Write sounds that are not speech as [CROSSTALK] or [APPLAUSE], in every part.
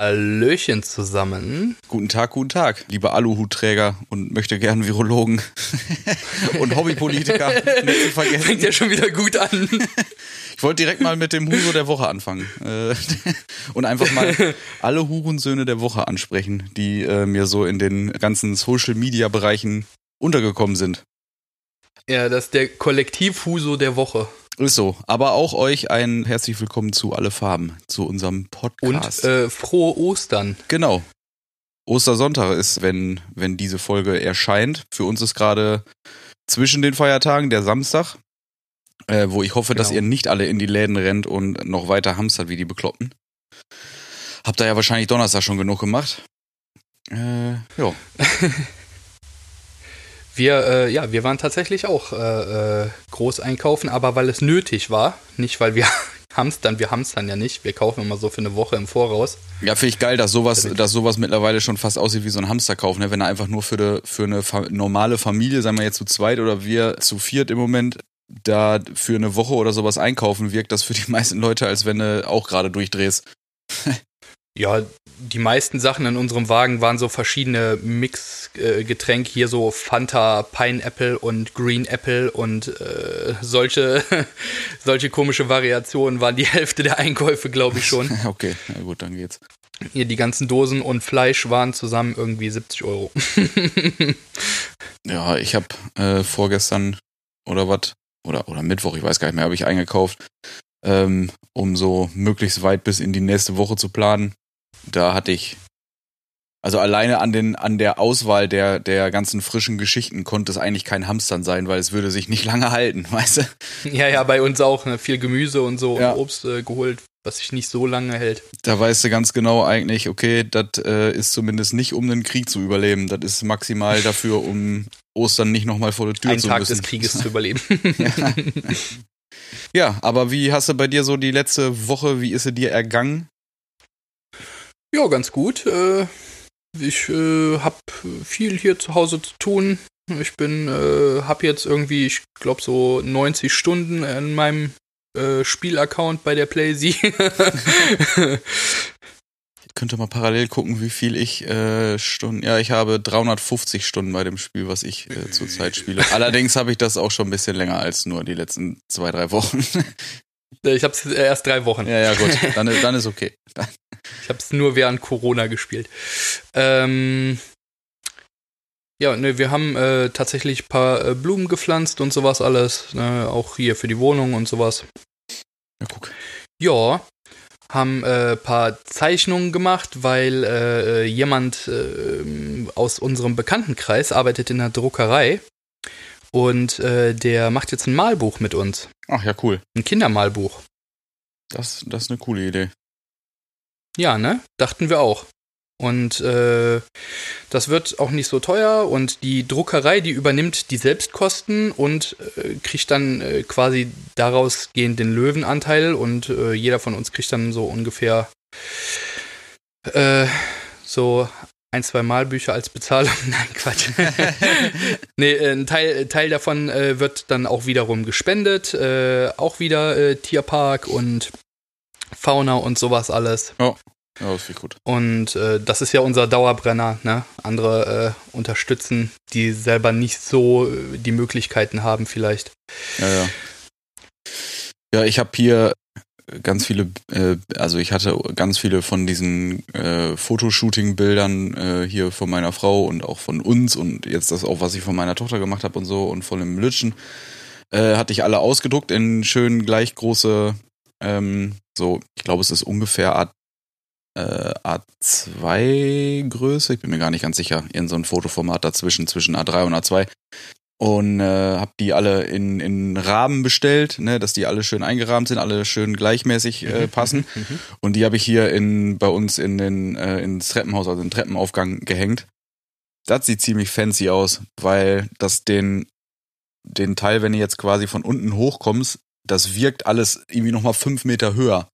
Hallöchen zusammen. Guten Tag, guten Tag, liebe Aluhutträger und möchte gern Virologen [LAUGHS] und Hobbypolitiker. Nicht zu vergessen. Fängt ja schon wieder gut an. Ich wollte direkt mal mit dem Huso der Woche anfangen äh, und einfach mal alle Hurensöhne der Woche ansprechen, die äh, mir so in den ganzen Social-Media-Bereichen untergekommen sind. Ja, das ist der Kollektiv-Huso der Woche. Ist so. Aber auch euch ein herzlich willkommen zu Alle Farben, zu unserem Podcast. Und äh, frohe Ostern. Genau. Ostersonntag ist, wenn, wenn diese Folge erscheint. Für uns ist gerade zwischen den Feiertagen der Samstag, äh, wo ich hoffe, dass Genau. ihr nicht alle in die Läden rennt und noch weiter hamstert wie die Bekloppten. Habt ihr ja wahrscheinlich Donnerstag schon genug gemacht. Äh, ja. [LAUGHS] Wir, äh, ja, wir waren tatsächlich auch äh, äh, groß einkaufen, aber weil es nötig war. Nicht, weil wir [LAUGHS] hamstern. Wir hamstern ja nicht. Wir kaufen immer so für eine Woche im Voraus. Ja, finde ich geil, dass sowas, dass sowas mittlerweile schon fast aussieht wie so ein Hamsterkauf, ne? Wenn er einfach nur für, de, für eine normale Familie, sagen wir jetzt zu zweit oder wir zu viert im Moment, da für eine Woche oder sowas einkaufen, wirkt das für die [LAUGHS] meisten Leute, als wenn du auch gerade durchdrehst. [LAUGHS] Ja, die meisten Sachen in unserem Wagen waren so verschiedene Mix-Getränke. Hier so Fanta, Pineapple und Green Apple und äh, solche, [LAUGHS] solche komische Variationen waren die [LAUGHS] Hälfte der Einkäufe, glaube ich schon. [LAUGHS] Okay, na gut, dann geht's. Hier die ganzen Dosen und Fleisch waren zusammen irgendwie 70 Euro. Ja, ich habe äh, vorgestern oder was, oder, oder Mittwoch, ich weiß gar nicht mehr, habe ich eingekauft, ähm, um so möglichst weit bis in die nächste Woche zu planen. Da hatte ich, also alleine an, den, an der Auswahl der, der ganzen frischen Geschichten konnte es eigentlich kein Hamstern sein, weil es würde sich nicht lange halten, [LAUGHS] weißt du? Ja, ja, bei uns auch. Ne? Viel Gemüse und so Ja. und Obst äh, geholt, was sich nicht so lange hält. Da weißt du ganz genau eigentlich, okay, das äh, ist zumindest nicht, um den Krieg zu überleben. Das ist maximal [LAUGHS] dafür, um Ostern nicht nochmal vor der Tür Einen zu Tag müssen. des Krieges [LAUGHS] zu überleben. Ja, aber wie hast du bei dir so die letzte Woche, wie ist sie dir ergangen? Ja, ganz gut. Äh, ich äh, habe viel hier zu Hause zu tun. Ich bin, äh, habe jetzt irgendwie, ich glaube, so 90 Stunden in meinem Spielaccount bei der PlayZ. [LAUGHS] Könnte mal parallel gucken, wie viel ich äh, Stunden. Ja, ich habe 350 Stunden bei dem Spiel, was ich äh, zurzeit spiele. Allerdings habe ich das auch schon ein bisschen länger als nur die letzten zwei, drei Wochen. Ich habe es erst drei Wochen. ja, ja, gut. Dann, dann ist okay. Ich habe es nur während Corona gespielt. Ähm, ja, ne, wir haben äh, tatsächlich ein paar äh, Blumen gepflanzt und sowas alles. Ne, auch hier für die Wohnung und sowas. Ja, guck. Ja, haben ein äh, paar Zeichnungen gemacht, weil äh, jemand äh, aus unserem Bekanntenkreis arbeitet in der Druckerei und äh, der macht jetzt ein Malbuch mit uns. Ach ja, cool. Ein Kindermalbuch. Das, das ist eine coole Idee. Ja, ne? Dachten wir auch. Und äh, das wird auch nicht so teuer und die Druckerei, die übernimmt die Selbstkosten und äh, kriegt dann äh, quasi daraus gehend den Löwenanteil und äh, jeder von uns kriegt dann so ungefähr äh, so ein, zwei Malbücher als Bezahlung. [LAUGHS] Nein, Quatsch. [LAUGHS] nee, äh, ein Teil, Teil davon äh, wird dann auch wiederum gespendet. Äh, auch wieder äh, Tierpark und Fauna und sowas alles. Ja, das gut. Und äh, das ist ja unser Dauerbrenner, ne? Andere äh, unterstützen, die selber nicht so die Möglichkeiten haben, vielleicht. Ja, ja. Ja, ich habe hier ganz viele, äh, also ich hatte ganz viele von diesen äh, Fotoshooting-Bildern äh, hier von meiner Frau und auch von uns und jetzt das auch, was ich von meiner Tochter gemacht habe und so und von dem Lütschen, äh, hatte ich alle ausgedruckt in schön gleich große, ähm, so, ich glaube, es ist ungefähr A, äh, A2 Größe, ich bin mir gar nicht ganz sicher, in so ein Fotoformat dazwischen, zwischen A3 und A2 und äh, habe die alle in, in Rahmen bestellt, ne, dass die alle schön eingerahmt sind, alle schön gleichmäßig äh, passen. Und die habe ich hier in bei uns in den äh, ins Treppenhaus, also im Treppenaufgang gehängt. Das sieht ziemlich fancy aus, weil das den den Teil, wenn du jetzt quasi von unten hochkommst, das wirkt alles irgendwie noch mal fünf Meter höher.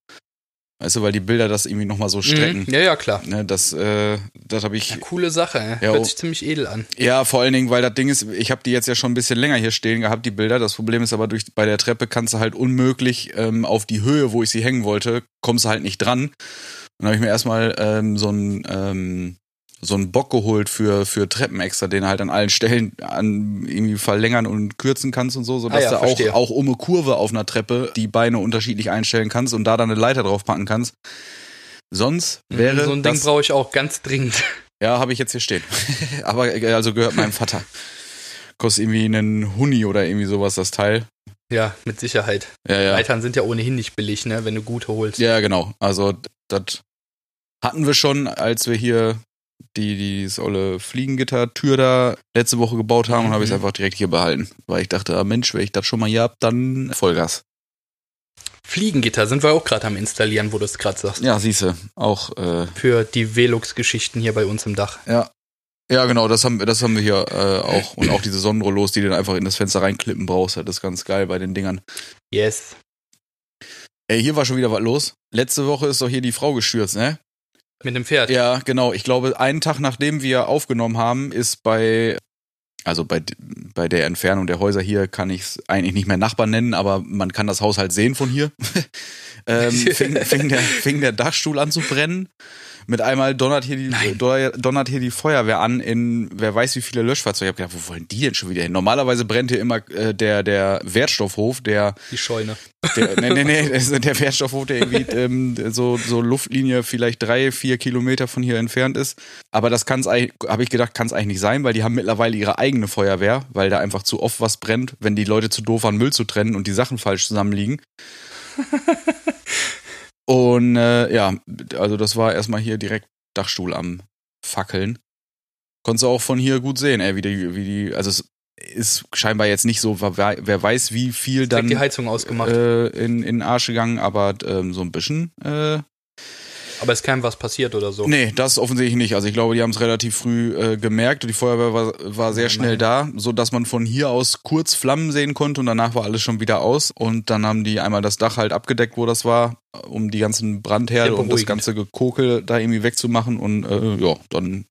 Weißt du, weil die Bilder das irgendwie nochmal so strecken. Mhm. Ja, ja, klar. Ne, das äh, das habe ich. Ja, coole Sache. Ja, Hört oh. sich ziemlich edel an. Ja, vor allen Dingen, weil das Ding ist, ich habe die jetzt ja schon ein bisschen länger hier stehen gehabt, die Bilder. Das Problem ist aber, durch bei der Treppe kannst du halt unmöglich ähm, auf die Höhe, wo ich sie hängen wollte, kommst du halt nicht dran. Dann habe ich mir erstmal ähm, so ein ähm, so einen Bock geholt für, für Treppen extra, den du halt an allen Stellen an irgendwie verlängern und kürzen kannst und so, sodass Ah ja, du auch, verstehe. auch um eine Kurve auf einer Treppe die Beine unterschiedlich einstellen kannst und da dann eine Leiter drauf packen kannst. Sonst wäre Mhm, so ein Ding brauche ich auch ganz dringend. [LAUGHS] ja, habe ich jetzt hier stehen. [LAUGHS] Aber äh, also gehört meinem Vater. Kostet irgendwie einen Huni oder irgendwie sowas das Teil. Ja, mit Sicherheit. Ja, ja. Leitern sind ja ohnehin nicht billig, ne, wenn du gute holst. Ja, genau. Also das hatten wir schon, als wir hier die, die das olle Fliegengittertür da letzte Woche gebaut haben und habe ich es Mhm. einfach direkt hier behalten. Weil ich dachte, ah, Mensch, wenn ich das schon mal hier hab, dann Vollgas. Fliegengitter sind wir auch gerade am installieren, wo du es gerade sagst. Ja, siehste, auch äh, Für die Velux-Geschichten hier bei uns im Dach. ja. Ja, genau, das haben, wir- das haben wir hier äh, auch. Und auch diese Sonnenrollos, die du dann einfach in das Fenster reinklippen brauchst. Das ist ganz geil bei den Dingern. Yes. Ey, hier war schon wieder was los. Letzte Woche ist doch hier die Frau gestürzt, ne? Mit dem Pferd. Ja, genau. Ich glaube, einen Tag nachdem wir aufgenommen haben, ist bei, also bei, bei der Entfernung der Häuser hier kann ich es eigentlich nicht mehr Nachbarn nennen, aber man kann das Haus halt sehen von hier. [LAUGHS] ähm, fing, fing, der, fing der Dachstuhl an zu brennen. Mit einmal donnert hier die Nein. donner- donnert hier die Feuerwehr an in wer weiß wie viele Löschfahrzeuge. Ich habe gedacht, wo wollen die denn schon wieder hin? Normalerweise brennt hier immer äh, der der Wertstoffhof, der Die Scheune. der, nee, nee, nee, der Wertstoffhof, der irgendwie ähm, so, so Luftlinie vielleicht drei, vier Kilometer von hier entfernt ist. Aber das kann es eigentlich, habe ich gedacht, kann es eigentlich nicht sein, weil die haben mittlerweile ihre eigene Feuerwehr, weil da einfach zu oft was brennt, wenn die Leute zu doof waren, Müll zu trennen und die Sachen falsch zusammenliegen. [LAUGHS] und äh, ja, also das war erstmal hier direkt Dachstuhl am Fackeln. Konntest du auch von hier gut sehen, ey, wie die, wie die, also es ist scheinbar jetzt nicht so, wer wer weiß, wie viel Direkt dann die Heizung ausgemacht. äh, in, in den Arsch gegangen, aber ähm, so ein bisschen. Äh, Aber ist keinem was passiert oder so. nee, das offensichtlich nicht. Also ich glaube, die haben es relativ früh äh, gemerkt und die Feuerwehr war, war sehr schnell da, so dass man von hier aus kurz Flammen sehen konnte und danach war alles schon wieder aus. Und dann haben die einmal das Dach halt abgedeckt, wo das war, um die ganzen Brandherde und das ganze Gekokel da irgendwie wegzumachen. Und äh, ja, dann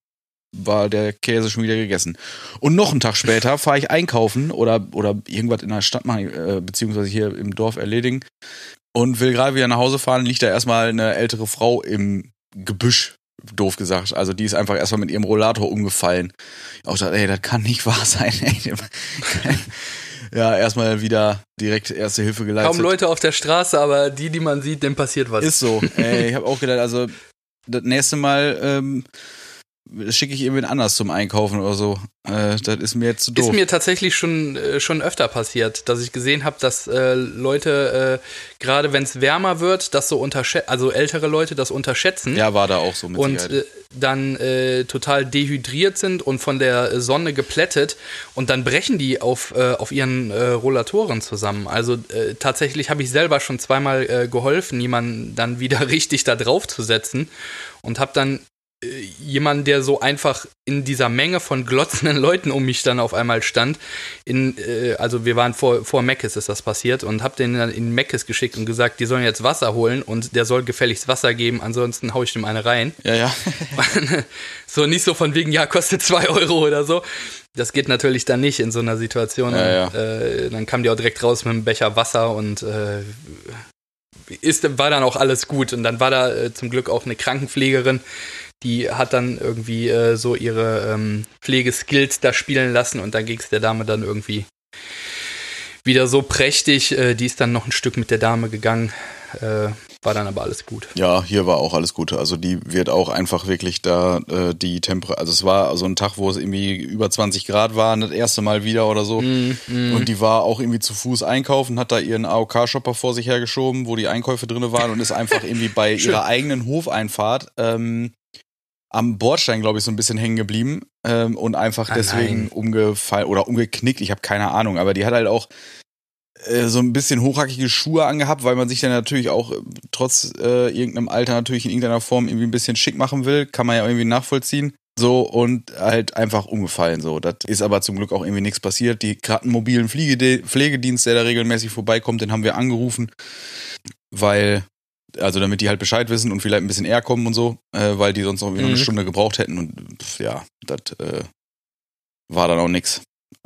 war der Käse schon wieder gegessen. Und noch einen Tag später [LAUGHS] fahre ich einkaufen oder, oder irgendwas in der Stadt machen, äh, beziehungsweise hier im Dorf erledigen und will gerade wieder nach Hause fahren, liegt da erstmal eine ältere Frau im Gebüsch, doof gesagt. Also die ist einfach erstmal mit ihrem Rollator umgefallen. Ich auch dachte, ey, das kann nicht wahr sein. Ey. [LAUGHS] ja, erstmal wieder direkt erste Hilfe geleistet. Kaum Leute auf der Straße, aber die, die man sieht, dem passiert was. Ist so. Ey, ich habe auch gedacht, also das nächste Mal ähm, schicke ich irgendwen anders zum Einkaufen oder so. Äh, das ist mir jetzt zu doof. Ist mir tatsächlich schon, äh, schon öfter passiert, dass ich gesehen habe, dass äh, Leute, äh, gerade wenn es wärmer wird, das so unterschätzen, also ältere Leute das unterschätzen ja, war da auch so mit und äh, dann äh, total dehydriert sind und von der Sonne geplättet und dann brechen die auf, auf ihren Rollatoren zusammen. Also tatsächlich habe ich selber schon zweimal geholfen, jemanden dann [LAUGHS] wieder richtig da drauf zu setzen und habe dann jemanden, der so einfach in dieser Menge von glotzenden Leuten um mich dann auf einmal stand, in, äh, also wir waren vor, vor Meckes ist das passiert und hab den dann in Meckes geschickt und gesagt, die sollen jetzt Wasser holen und der soll gefälligst Wasser geben, ansonsten hau ich dem eine rein. ja, ja. [LAUGHS] so nicht so von wegen, ja, kostet zwei Euro oder so. Das geht natürlich dann nicht in so einer Situation. Ja, ja. Und, äh, dann kam die auch direkt raus mit einem Becher Wasser und äh, ist, war dann auch alles gut. Und dann war da äh, zum Glück auch eine Krankenpflegerin, die hat dann irgendwie äh, so ihre ähm, Pflegeskills da spielen lassen und dann ging es der Dame dann irgendwie wieder so prächtig. Äh, die ist dann noch ein Stück mit der Dame gegangen. Äh, war dann aber alles gut. Ja, hier war auch alles Gute. Also die wird auch einfach wirklich da äh, die Temperatur, also es war so ein Tag, wo es irgendwie über 20 Grad war, das erste Mal wieder oder so. Mm, mm. Und die war auch irgendwie zu Fuß einkaufen, hat da ihren AOK-Shopper vor sich hergeschoben, wo die Einkäufe drinne waren und ist einfach irgendwie bei [LAUGHS] ihrer eigenen Hofeinfahrt ähm, am Bordstein, glaube ich, so ein bisschen hängen geblieben ähm, und einfach Ah, deswegen nein. umgefallen oder umgeknickt. Ich habe keine Ahnung, aber die hat halt auch äh, so ein bisschen hochhackige Schuhe angehabt, weil man sich dann natürlich auch äh, trotz äh, irgendeinem Alter natürlich in irgendeiner Form irgendwie ein bisschen schick machen will. Kann man ja irgendwie nachvollziehen. So und halt einfach umgefallen. So, das ist aber zum Glück auch irgendwie nichts passiert. Die gerade einen mobilen Pflegedienst, der da regelmäßig vorbeikommt, den haben wir angerufen, weil also damit die halt Bescheid wissen und vielleicht ein bisschen eher kommen und so, äh, weil die sonst noch, noch eine Mhm. Stunde gebraucht hätten und pf, ja, das äh, war dann auch nix.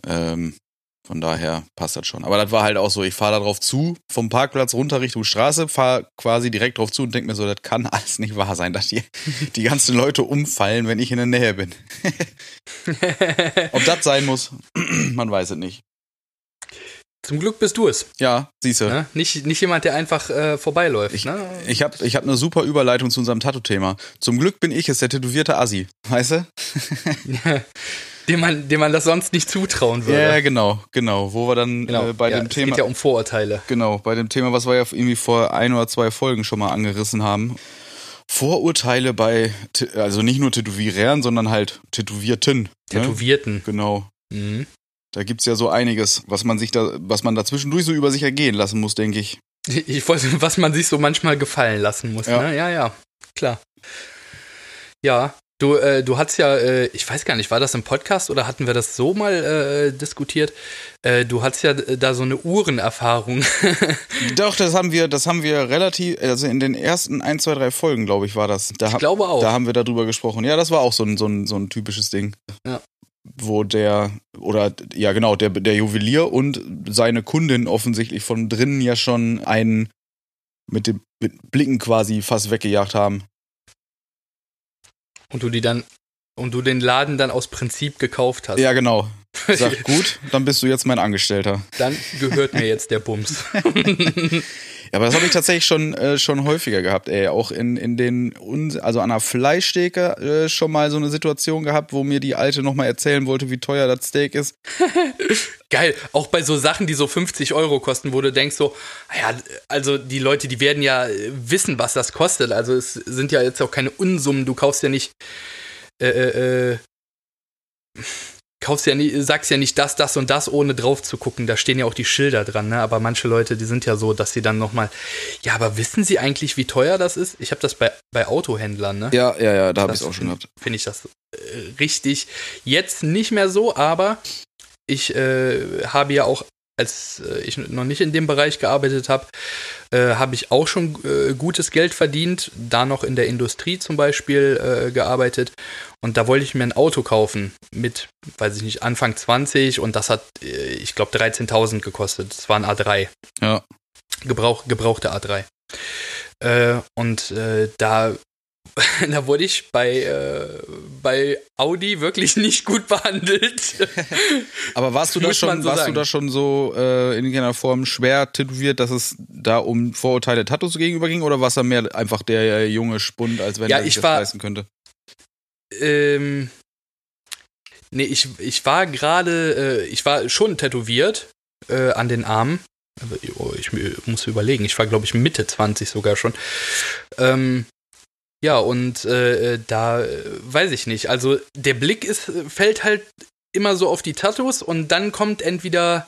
Ähm, Von daher passt das schon. Aber das war halt auch so, ich fahre da drauf zu, vom Parkplatz runter Richtung Straße, fahre quasi direkt drauf zu und denke mir so, das kann [LAUGHS] alles nicht wahr sein, dass die, [LAUGHS] die ganzen Leute umfallen, wenn ich in der Nähe bin. [LAUGHS] Ob das sein muss, [CLEARS THROAT] man weiß es nicht. Zum Glück bist du es. Ja, siehst du. Ne? Nicht, nicht jemand, der einfach äh, vorbeiläuft. Ich, ne? ich habe ich hab eine super Überleitung zu unserem Tattoo-Thema. Zum Glück bin ich es, der tätowierte Assi. Weißt du? [LAUGHS] dem, man, dem man das sonst nicht zutrauen würde. Ja, genau, genau. Wo wir dann genau. äh, bei ja, dem es Thema. geht ja um Vorurteile. Genau, bei dem Thema, was wir ja irgendwie vor ein oder zwei Folgen schon mal angerissen haben. Vorurteile bei, also nicht nur Tätowierern, sondern halt Tätowierten. Ne? Tätowierten. Genau. Mhm. Da gibt's ja so einiges, was man sich da, was man da zwischendurch so über sich ergehen lassen muss, denke ich. Ich weiß, [LAUGHS] was man sich so manchmal gefallen lassen muss. Ja. Ne? ja, ja, klar. Ja, du, äh, du hast ja, äh, ich weiß gar nicht, war das im Podcast oder hatten wir das so mal äh, diskutiert? Äh, du hast ja da so eine Uhrenerfahrung. [LAUGHS] Doch, das haben wir, das haben wir relativ, also in den ersten ein, zwei, drei Folgen, glaube ich, war das. Da, ich glaube auch. da haben wir darüber gesprochen. Ja, das war auch so ein, so ein, so ein typisches Ding. Ja. Wo der, oder ja genau, der, der Juwelier und seine Kundin offensichtlich von drinnen ja schon einen mit den mit Blicken quasi fast weggejagt haben. Und du die dann, und du den Laden dann aus Prinzip gekauft hast. Ja, genau. [LAUGHS] Sag, gut, dann bist du jetzt mein Angestellter. Dann gehört mir jetzt der Bums. [LAUGHS] Ja, aber das habe ich tatsächlich schon, äh, schon häufiger gehabt, ey. Auch in, in den, also an der Fleischtheke äh, schon mal so eine Situation gehabt, wo mir die Alte nochmal erzählen wollte, wie teuer das Steak ist. [LAUGHS] Geil, auch bei so Sachen, die so 50 Euro kosten, wo du denkst so, ja, also die Leute, die werden ja äh, wissen, was das kostet. Also es sind ja jetzt auch keine Unsummen. Du kaufst ja nicht, äh, äh, äh, kaufst ja nicht, sagst ja nicht das, das und das, ohne drauf zu gucken. Da stehen ja auch die Schilder dran, ne? Aber manche Leute, die sind ja so, dass sie dann nochmal, ja, aber wissen sie eigentlich, wie teuer das ist? Ich habe das bei, bei Autohändlern, ne? Ja, ja, ja, da habe ich Das auch schon gehabt. Finde ich das äh, richtig. Jetzt nicht mehr so, aber ich äh, habe ja auch, als äh, ich noch nicht in dem Bereich gearbeitet habe, äh, habe ich auch schon äh, gutes Geld verdient, da noch in der Industrie zum Beispiel äh, gearbeitet. Und da wollte ich mir ein Auto kaufen mit, weiß ich nicht, Anfang 20 und das hat, äh, ich glaube, 13.000 gekostet. Das war ein A3. Ja. Gebrauch, gebrauchte A3. Äh, und da, [LAUGHS] da wurde ich bei, äh, bei Audi wirklich [LAUGHS] nicht gut behandelt. [LAUGHS] Aber warst du da schon, so warst sagen. du da schon so äh, in irgendeiner Form schwer tätowiert, dass es da um Vorurteile Tattoos gegenüber ging oder war es da mehr einfach der äh, junge Spund, als wenn Ja, er sich ich das war- leisten könnte? ähm, nee, ich, ich war gerade, äh, ich war schon tätowiert äh, an den Armen. Aber, oh, ich mu- muss überlegen, ich war, glaube ich, Mitte 20 sogar schon. Ähm, ja, und äh, da äh, weiß ich nicht. Also der Blick ist, fällt halt immer so auf die Tattoos und dann kommt entweder,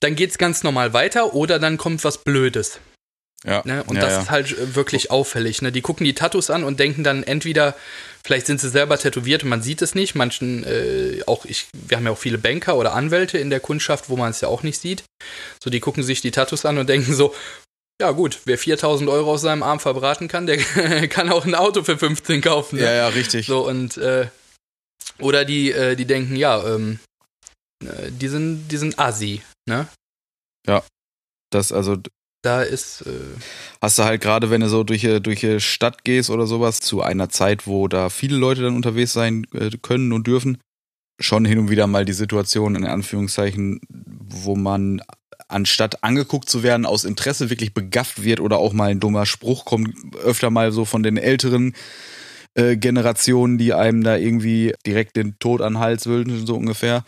dann geht's ganz normal weiter oder dann kommt was Blödes. Ja. Ne? Und ja, das ja. ist halt äh, wirklich auffällig. Ne? Die gucken die Tattoos an und denken dann entweder, vielleicht sind sie selber tätowiert und man sieht es nicht. Manchen, äh, auch ich, wir haben ja auch viele Banker oder Anwälte in der Kundschaft, wo man es ja auch nicht sieht. So, die gucken sich die Tattoos an und [LAUGHS] denken so, ja gut, wer 4000 Euro aus seinem Arm verbraten kann, der [LAUGHS] kann auch ein Auto für 15 kaufen. Ne? ja, ja, richtig. So, und, äh, oder die, äh, die denken, ja, ähm, äh, die sind, die sind assi, ne? Das, also Da ist, äh, hast du halt gerade, wenn du so durch, die- durch die Stadt gehst oder sowas, zu einer Zeit, wo da viele Leute dann unterwegs sein äh, können und dürfen, schon hin und wieder mal die Situation, in Anführungszeichen, wo man anstatt angeguckt zu werden, aus Interesse wirklich begafft wird oder auch mal ein dummer Spruch kommt, öfter mal so von den älteren äh, Generationen, die einem da irgendwie direkt den Tod an den Hals wünschen, so ungefähr.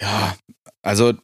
Ja, also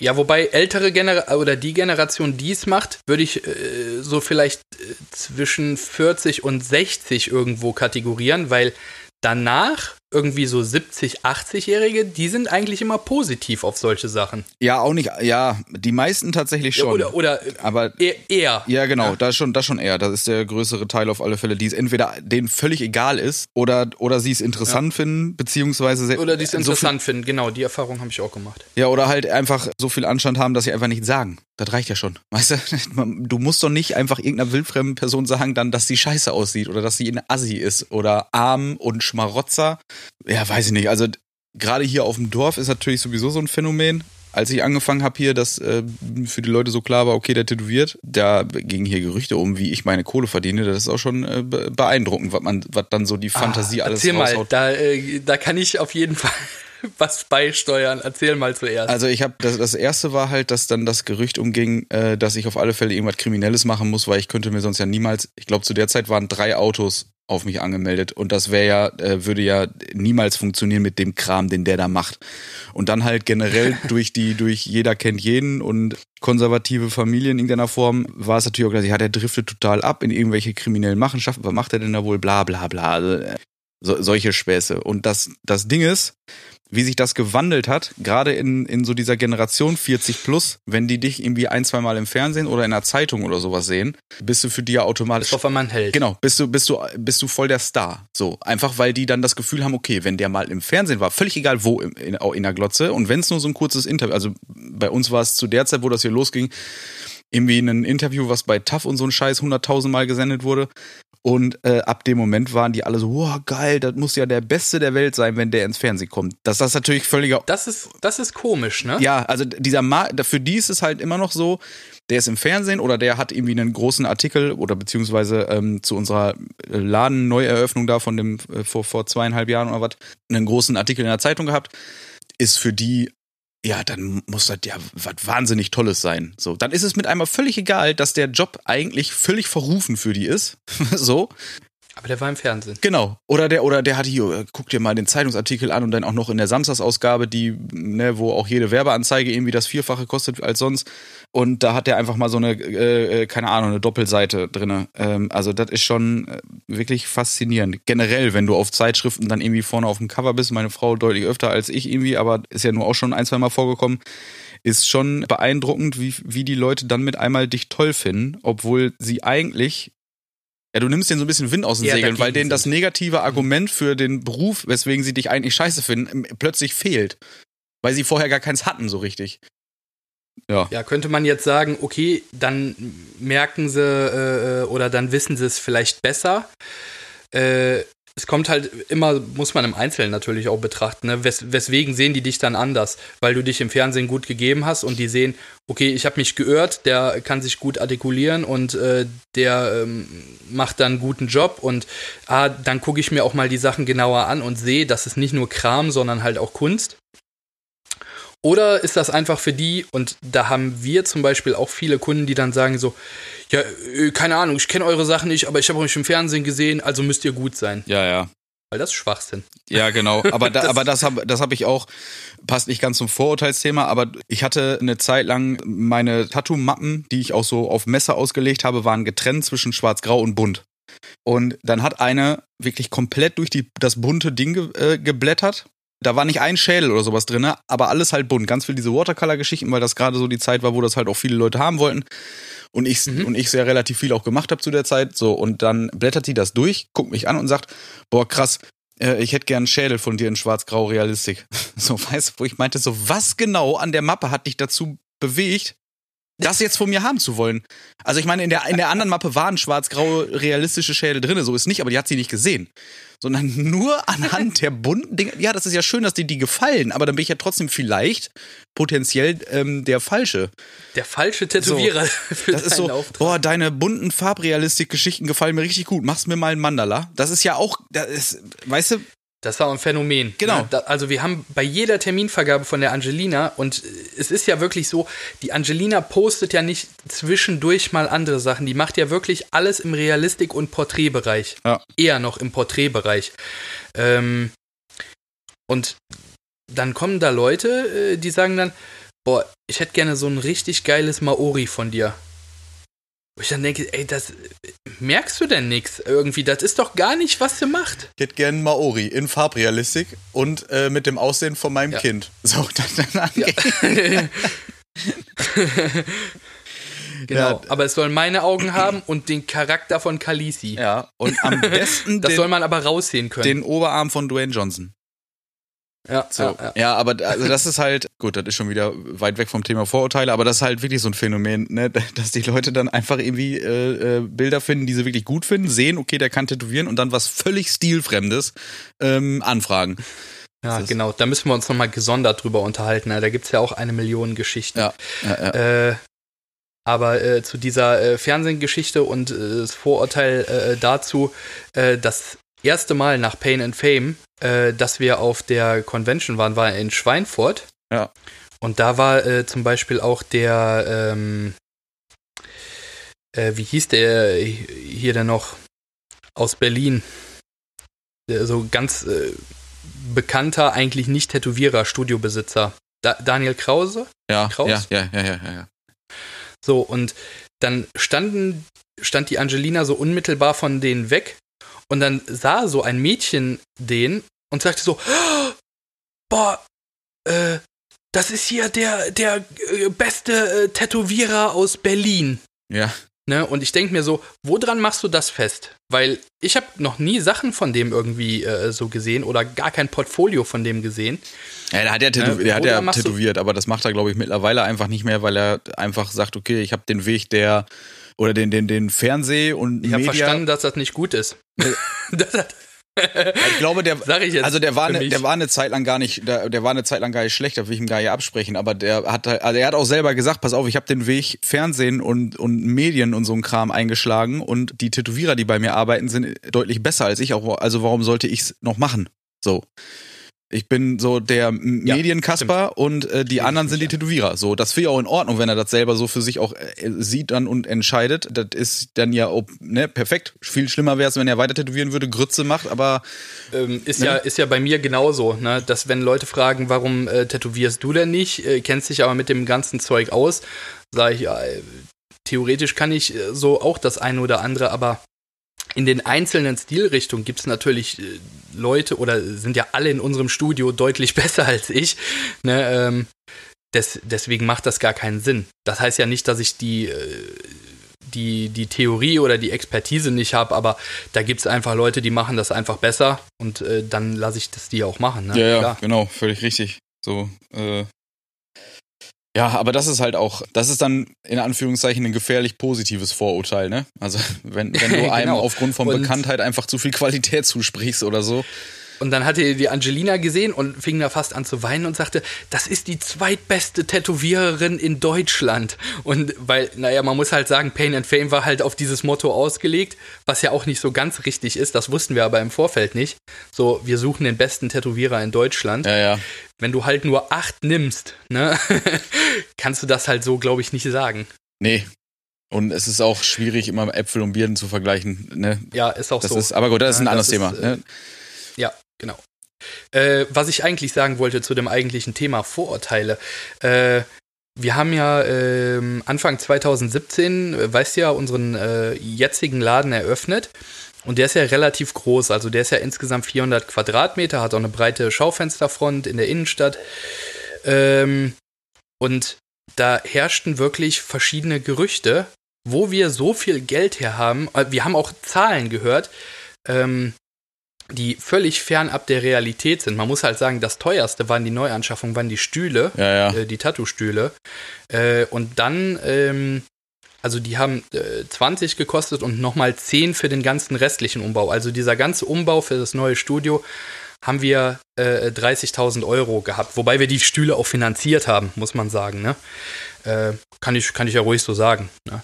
Ja, wobei ältere Generation oder die Generation, die es macht, würde ich äh, so vielleicht äh, zwischen 40 und 60 irgendwo kategorieren, weil danach irgendwie so 70, 80-Jährige, die sind eigentlich immer positiv auf solche Sachen. ja auch nicht, ja, die meisten tatsächlich Ja, schon. oder oder äh, aber eher. eher. Ja, genau, Ja. da schon, das schon eher. Das ist der größere Teil auf alle Fälle, die es entweder denen völlig egal ist oder, oder sie es interessant finden, beziehungsweise se- Oder die es so interessant finden, genau, die Erfahrung habe ich auch gemacht. Viel, ja, oder halt einfach so viel Anstand haben, dass sie einfach nichts sagen. Das reicht ja schon. [LAUGHS] Weißt du, du musst doch nicht einfach irgendeiner wildfremden Person sagen dann, dass sie scheiße aussieht oder dass sie ein Assi ist oder arm und Schmarotzer. Ja, weiß ich nicht. Also gerade hier auf dem Dorf ist natürlich sowieso so ein Phänomen. Als ich angefangen habe hier, dass äh, für die Leute so klar war, okay, der tätowiert, da gingen hier Gerüchte um, wie ich meine Kohle verdiene. Das ist auch schon äh, beeindruckend, was man, was dann so die Fantasie ah, alles erzähl raushaut. mal, da, äh, da kann ich auf jeden [LAUGHS] Fall was beisteuern. Erzähl mal zuerst. Also ich habe das, das erste war halt, dass dann das Gerücht umging, äh, dass ich auf alle Fälle irgendwas Kriminelles machen muss, weil ich könnte mir sonst ja niemals. Ich glaube zu der Zeit waren drei Autos auf mich angemeldet und das wäre ja äh, würde ja niemals funktionieren mit dem Kram, den der da macht. Und dann halt generell [LAUGHS] durch die durch jeder kennt jeden und konservative Familien in irgendeiner Form war es natürlich auch klar, ja, der driftet total ab in irgendwelche kriminellen Machenschaften. Was macht er denn da wohl? Bla bla bla. Also, äh, so, solche Späße. Und das das Ding ist, wie sich das gewandelt hat, gerade in, in so dieser Generation 40 plus, wenn die dich irgendwie ein, zwei Mal im Fernsehen oder in einer Zeitung oder sowas sehen, bist du für die ja automatisch. Auf man hält. Genau, bist du, bist du, bist du voll der Star. So. Einfach weil die dann das Gefühl haben, okay, wenn der mal im Fernsehen war, völlig egal wo in, in, in der Glotze, und wenn es nur so ein kurzes Interview, also bei uns war es zu der Zeit, wo das hier losging, irgendwie ein Interview, was bei TAF und so ein Scheiß hunderttausendmal gesendet wurde. Und äh, ab dem Moment waren die alle so, wow, geil, das muss ja der Beste der Welt sein, wenn der ins Fernsehen kommt. Das ist natürlich völliger. Das ist, das ist komisch, ne? Ja, also dieser Ma für die ist es halt immer noch so, der ist im Fernsehen oder der hat irgendwie einen großen Artikel oder beziehungsweise ähm, zu unserer Laden-Neueröffnung da von dem äh, vor, vor zweieinhalb Jahren oder was, einen großen Artikel in der Zeitung gehabt, ist für die ja, dann muss das ja was wahnsinnig Tolles sein. So, dann ist es mit einmal völlig egal, dass der Job eigentlich völlig verrufen für die ist. [LAUGHS] so. Aber der war im Fernsehen. Genau. Oder der, oder der hat hier, äh, guck dir mal den Zeitungsartikel an und dann auch noch in der Samstagsausgabe, die, ne, wo auch jede Werbeanzeige irgendwie das Vierfache kostet als sonst. Und da hat der einfach mal so eine, äh, äh keine Ahnung, eine Doppelseite drinne. Ähm, also das ist schon äh, wirklich faszinierend. Generell, wenn du auf Zeitschriften dann irgendwie vorne auf dem Cover bist, meine Frau deutlich öfter als ich irgendwie, aber ist ja nur auch schon ein, zwei Mal vorgekommen ist schon beeindruckend, wie, wie die Leute dann mit einmal dich toll finden, obwohl sie eigentlich ja, du nimmst denen so ein bisschen Wind aus den Segeln, weil denen das negative Argument für den Beruf, weswegen sie dich eigentlich scheiße finden, plötzlich fehlt. Weil sie vorher gar keins hatten, so richtig. Ja. ja, könnte man jetzt sagen, okay, dann merken sie äh, oder dann wissen sie es vielleicht besser. Äh, es kommt halt immer, muss man im Einzelnen natürlich auch betrachten, ne? Wes weswegen sehen die dich dann anders? Weil du dich im Fernsehen gut gegeben hast und die sehen, okay, ich habe mich geirrt, der kann sich gut artikulieren und äh, der ähm, macht dann einen guten Job und ah, dann gucke ich mir auch mal die Sachen genauer an und sehe, das ist nicht nur Kram, sondern halt auch Kunst. Oder ist das einfach für die, und da haben wir zum Beispiel auch viele Kunden, die dann sagen so, ja, äh, keine Ahnung, ich kenne eure Sachen nicht, aber ich habe euch im Fernsehen gesehen, also müsst ihr gut sein. Ja, ja. Weil das ist Schwachsinn. Ja, genau. Aber, [LAUGHS] da, das, aber das habe das hab ich auch, passt nicht ganz zum Vorurteilsthema, aber ich hatte eine Zeit lang meine Tattoo-Mappen, die ich auch so auf Messer ausgelegt habe, waren getrennt zwischen schwarz-grau und bunt. Und dann hat eine wirklich komplett durch die, das bunte Ding ge, äh, geblättert. Da war nicht ein Schädel oder sowas drin, aber alles halt bunt. Ganz viel diese Watercolor-Geschichten, weil das gerade so die Zeit war, wo das halt auch viele Leute haben wollten und ich mhm. und ich sehr relativ viel auch gemacht habe zu der Zeit. So und dann blättert die das durch, guckt mich an und sagt, boah krass, äh, ich hätte gern einen Schädel von dir in Schwarz-Grau Realistik. [LAUGHS] So weißt, wo ich meinte, so was genau an der Mappe hat dich dazu bewegt, das jetzt von mir haben zu wollen. Also ich meine, in der, in der anderen Mappe waren schwarz-grau realistische Schädel drin, so ist nicht, aber die hat sie nicht gesehen. Sondern [LAUGHS] nur anhand der bunten Dinge. Ja, das ist ja schön, dass dir die gefallen, aber dann bin ich ja trotzdem vielleicht potenziell ähm, der Falsche. Der falsche Tätowierer so, [LAUGHS] für das ist so, Auftrag. Boah, deine bunten Farbrealistik-Geschichten gefallen mir richtig gut. Machst mir mal ein Mandala. Das ist ja auch, das ist, weißt du, das war ein Phänomen. Genau. Ne? Da, also wir haben bei jeder Terminvergabe von der Angelina und es ist ja wirklich so, die Angelina postet ja nicht zwischendurch mal andere Sachen. Die macht ja wirklich alles im Realistik- und Porträtbereich. Ja. Eher noch im Porträtbereich. Ähm, und dann kommen da Leute, äh, die sagen dann, boah, ich hätte gerne so ein richtig geiles Maori von dir. Wo ich dann denke, ey, das merkst du denn nichts irgendwie? Das ist doch gar nicht, was sie macht. Ich hätte gern Maori in Farbrealistik und äh, mit dem Aussehen von meinem ja. Kind. [LAUGHS] So, dann, dann ja. [LAUGHS] Genau, ja. aber es sollen meine Augen haben und den Charakter von Khaleesi. Ja, und am [LAUGHS] besten Das den, soll man aber raussehen können. Den Oberarm von Dwayne Johnson. Ja, so. ja, ja. ja, aber also das ist halt, gut, das ist schon wieder weit weg vom Thema Vorurteile, aber das ist halt wirklich so ein Phänomen, ne, dass die Leute dann einfach irgendwie äh, äh, Bilder finden, die sie wirklich gut finden, sehen, okay, der kann tätowieren und dann was völlig Stilfremdes ähm, anfragen. Ja, genau. Da müssen wir uns nochmal gesondert drüber unterhalten. Da gibt es ja auch eine Million Geschichten. Ja, ja, ja. Äh, aber äh, zu dieser äh, Fernsehgeschichte und äh, das Vorurteil äh, dazu, äh, das erste Mal nach Pain and Fame, äh, dass wir auf der Convention waren, war in Schweinfurt. Ja. Und da war äh, zum Beispiel auch der, ähm, äh, wie hieß der hier denn noch aus Berlin? Der, so ganz äh, bekannter, eigentlich nicht Tätowierer, Studiobesitzer. Da, Daniel Krause? Ja, Kraus? ja, ja, ja, ja, ja. So, und dann standen, stand die Angelina so unmittelbar von denen weg und dann sah so ein Mädchen den und sagte so, "Oh, boah, äh, das ist hier der, der äh, beste äh, Tätowierer aus Berlin. Ja, Ne? Und ich denke mir so, woran machst du das fest? Weil ich habe noch nie Sachen von dem irgendwie äh, so gesehen oder gar kein Portfolio von dem gesehen. Ja, der hat ja, tätow der hat ja tätowiert, aber das macht er, glaube ich, mittlerweile einfach nicht mehr, weil er einfach sagt, okay, ich habe den Weg der oder den, den, den Fernseh- und Ich habe Media. verstanden, dass das nicht gut ist. [LAUGHS] das hat, Ich glaube, der, ich jetzt. also der war, ne, der war eine Zeit lang gar nicht, der, der war eine Zeit lang gar nicht schlecht, da will ich ihm gar nicht absprechen, aber der hat, also er hat auch selber gesagt, pass auf, ich habe den Weg Fernsehen und, und Medien und so ein Kram eingeschlagen und die Tätowierer, die bei mir arbeiten, sind deutlich besser als ich, auch, also warum sollte ich es noch machen? So. Ich bin so der Ja, Medienkasper und äh, die Verstehe anderen sind die. Tätowierer. So, das finde ich auch in Ordnung, wenn er das selber so für sich auch äh, sieht dann und entscheidet. Das ist dann ja auch, ne, perfekt. Viel schlimmer wäre es, wenn er weiter tätowieren würde, Grütze macht, aber ähm, ist, Ne? ja, ist ja bei mir genauso, ne? dass wenn Leute fragen, warum äh, tätowierst du denn nicht, äh, kennst dich aber mit dem ganzen Zeug aus, sage ich, ja, äh, theoretisch kann ich äh, so auch das eine oder andere, aber in den einzelnen Stilrichtungen gibt es natürlich äh, Leute oder sind ja alle in unserem Studio deutlich [LAUGHS] besser als ich. Ne? Ähm, des, deswegen macht das gar keinen Sinn. Das heißt ja nicht, dass ich die, äh, die, die Theorie oder die Expertise nicht habe, aber da gibt es einfach Leute, die machen das einfach besser und äh, dann lasse ich das die auch machen. Ne? Ja, ja, genau, völlig richtig. So, äh, ja, aber das ist halt auch, das ist dann in Anführungszeichen ein gefährlich positives Vorurteil, ne? Also wenn, wenn du [LAUGHS] einem Genau. aufgrund von Und- Bekanntheit einfach zu viel Qualität zusprichst oder so. Und dann hatte die Angelina gesehen und fing da fast an zu weinen und sagte, das ist die zweitbeste Tätowiererin in Deutschland. Und weil, naja, man muss halt sagen, Pain and Fame war halt auf dieses Motto ausgelegt, was ja auch nicht so ganz richtig ist. Das wussten wir aber im Vorfeld nicht. So, wir suchen den besten Tätowierer in Deutschland. Ja, ja. Wenn du halt nur acht nimmst, ne, [LAUGHS] kannst du das halt so, glaube ich, nicht sagen. Nee. Und es ist auch schwierig, immer Äpfel und Birnen zu vergleichen, ne? Ja, ist auch Das so. ist, aber gut, das ist ein Ja, anderes Thema. ist, äh, ne? Ja, genau. Äh, was ich eigentlich sagen wollte zu dem eigentlichen Thema Vorurteile. Äh, wir haben ja ähm, Anfang 2017, äh, weißt du ja, unseren äh, jetzigen Laden eröffnet. Und der ist ja relativ groß. Also der ist ja insgesamt 400 Quadratmeter, hat auch eine breite Schaufensterfront in der Innenstadt. Ähm, und da herrschten wirklich verschiedene Gerüchte, wo wir so viel Geld her haben. Äh, Wir haben auch Zahlen gehört. Ähm, die völlig fernab der Realität sind. Man muss halt sagen, das teuerste waren die Neuanschaffungen, waren die Stühle, Ja, ja. äh, die Tattoo-Stühle. Äh, und dann, ähm, also die haben äh, 20 gekostet und nochmal 10 für den ganzen restlichen Umbau. Also dieser ganze Umbau für das neue Studio haben wir äh, 30.000 Euro gehabt, wobei wir die Stühle auch finanziert haben, muss man sagen. Ne? Äh, kann, ich, kann ich ja ruhig so sagen. Ne?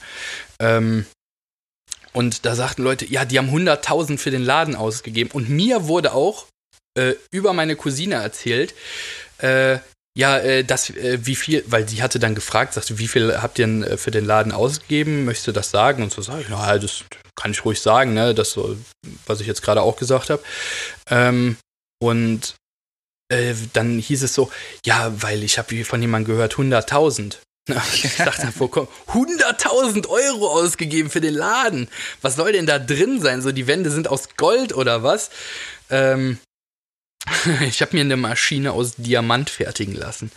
Ähm, und da sagten Leute, ja, die haben 100.000 für den Laden ausgegeben. Und mir wurde auch äh, über meine Cousine erzählt, äh, ja, äh, das, äh, wie viel, weil die hatte dann gefragt, sagte, wie viel habt ihr denn äh, für den Laden ausgegeben? Möchtest du das sagen? Und so sage ich, na, das kann ich ruhig sagen, ne? Das was ich jetzt gerade auch gesagt habe. Ähm, und äh, dann hieß es so, ja, weil ich habe von jemandem gehört, 100.000. [LAUGHS] Ich dachte, wo kommt 100.000 Euro ausgegeben für den Laden? Was soll denn da drin sein? So, die Wände sind aus Gold oder was? Ähm, [LAUGHS] ich habe mir eine Maschine aus Diamant fertigen lassen.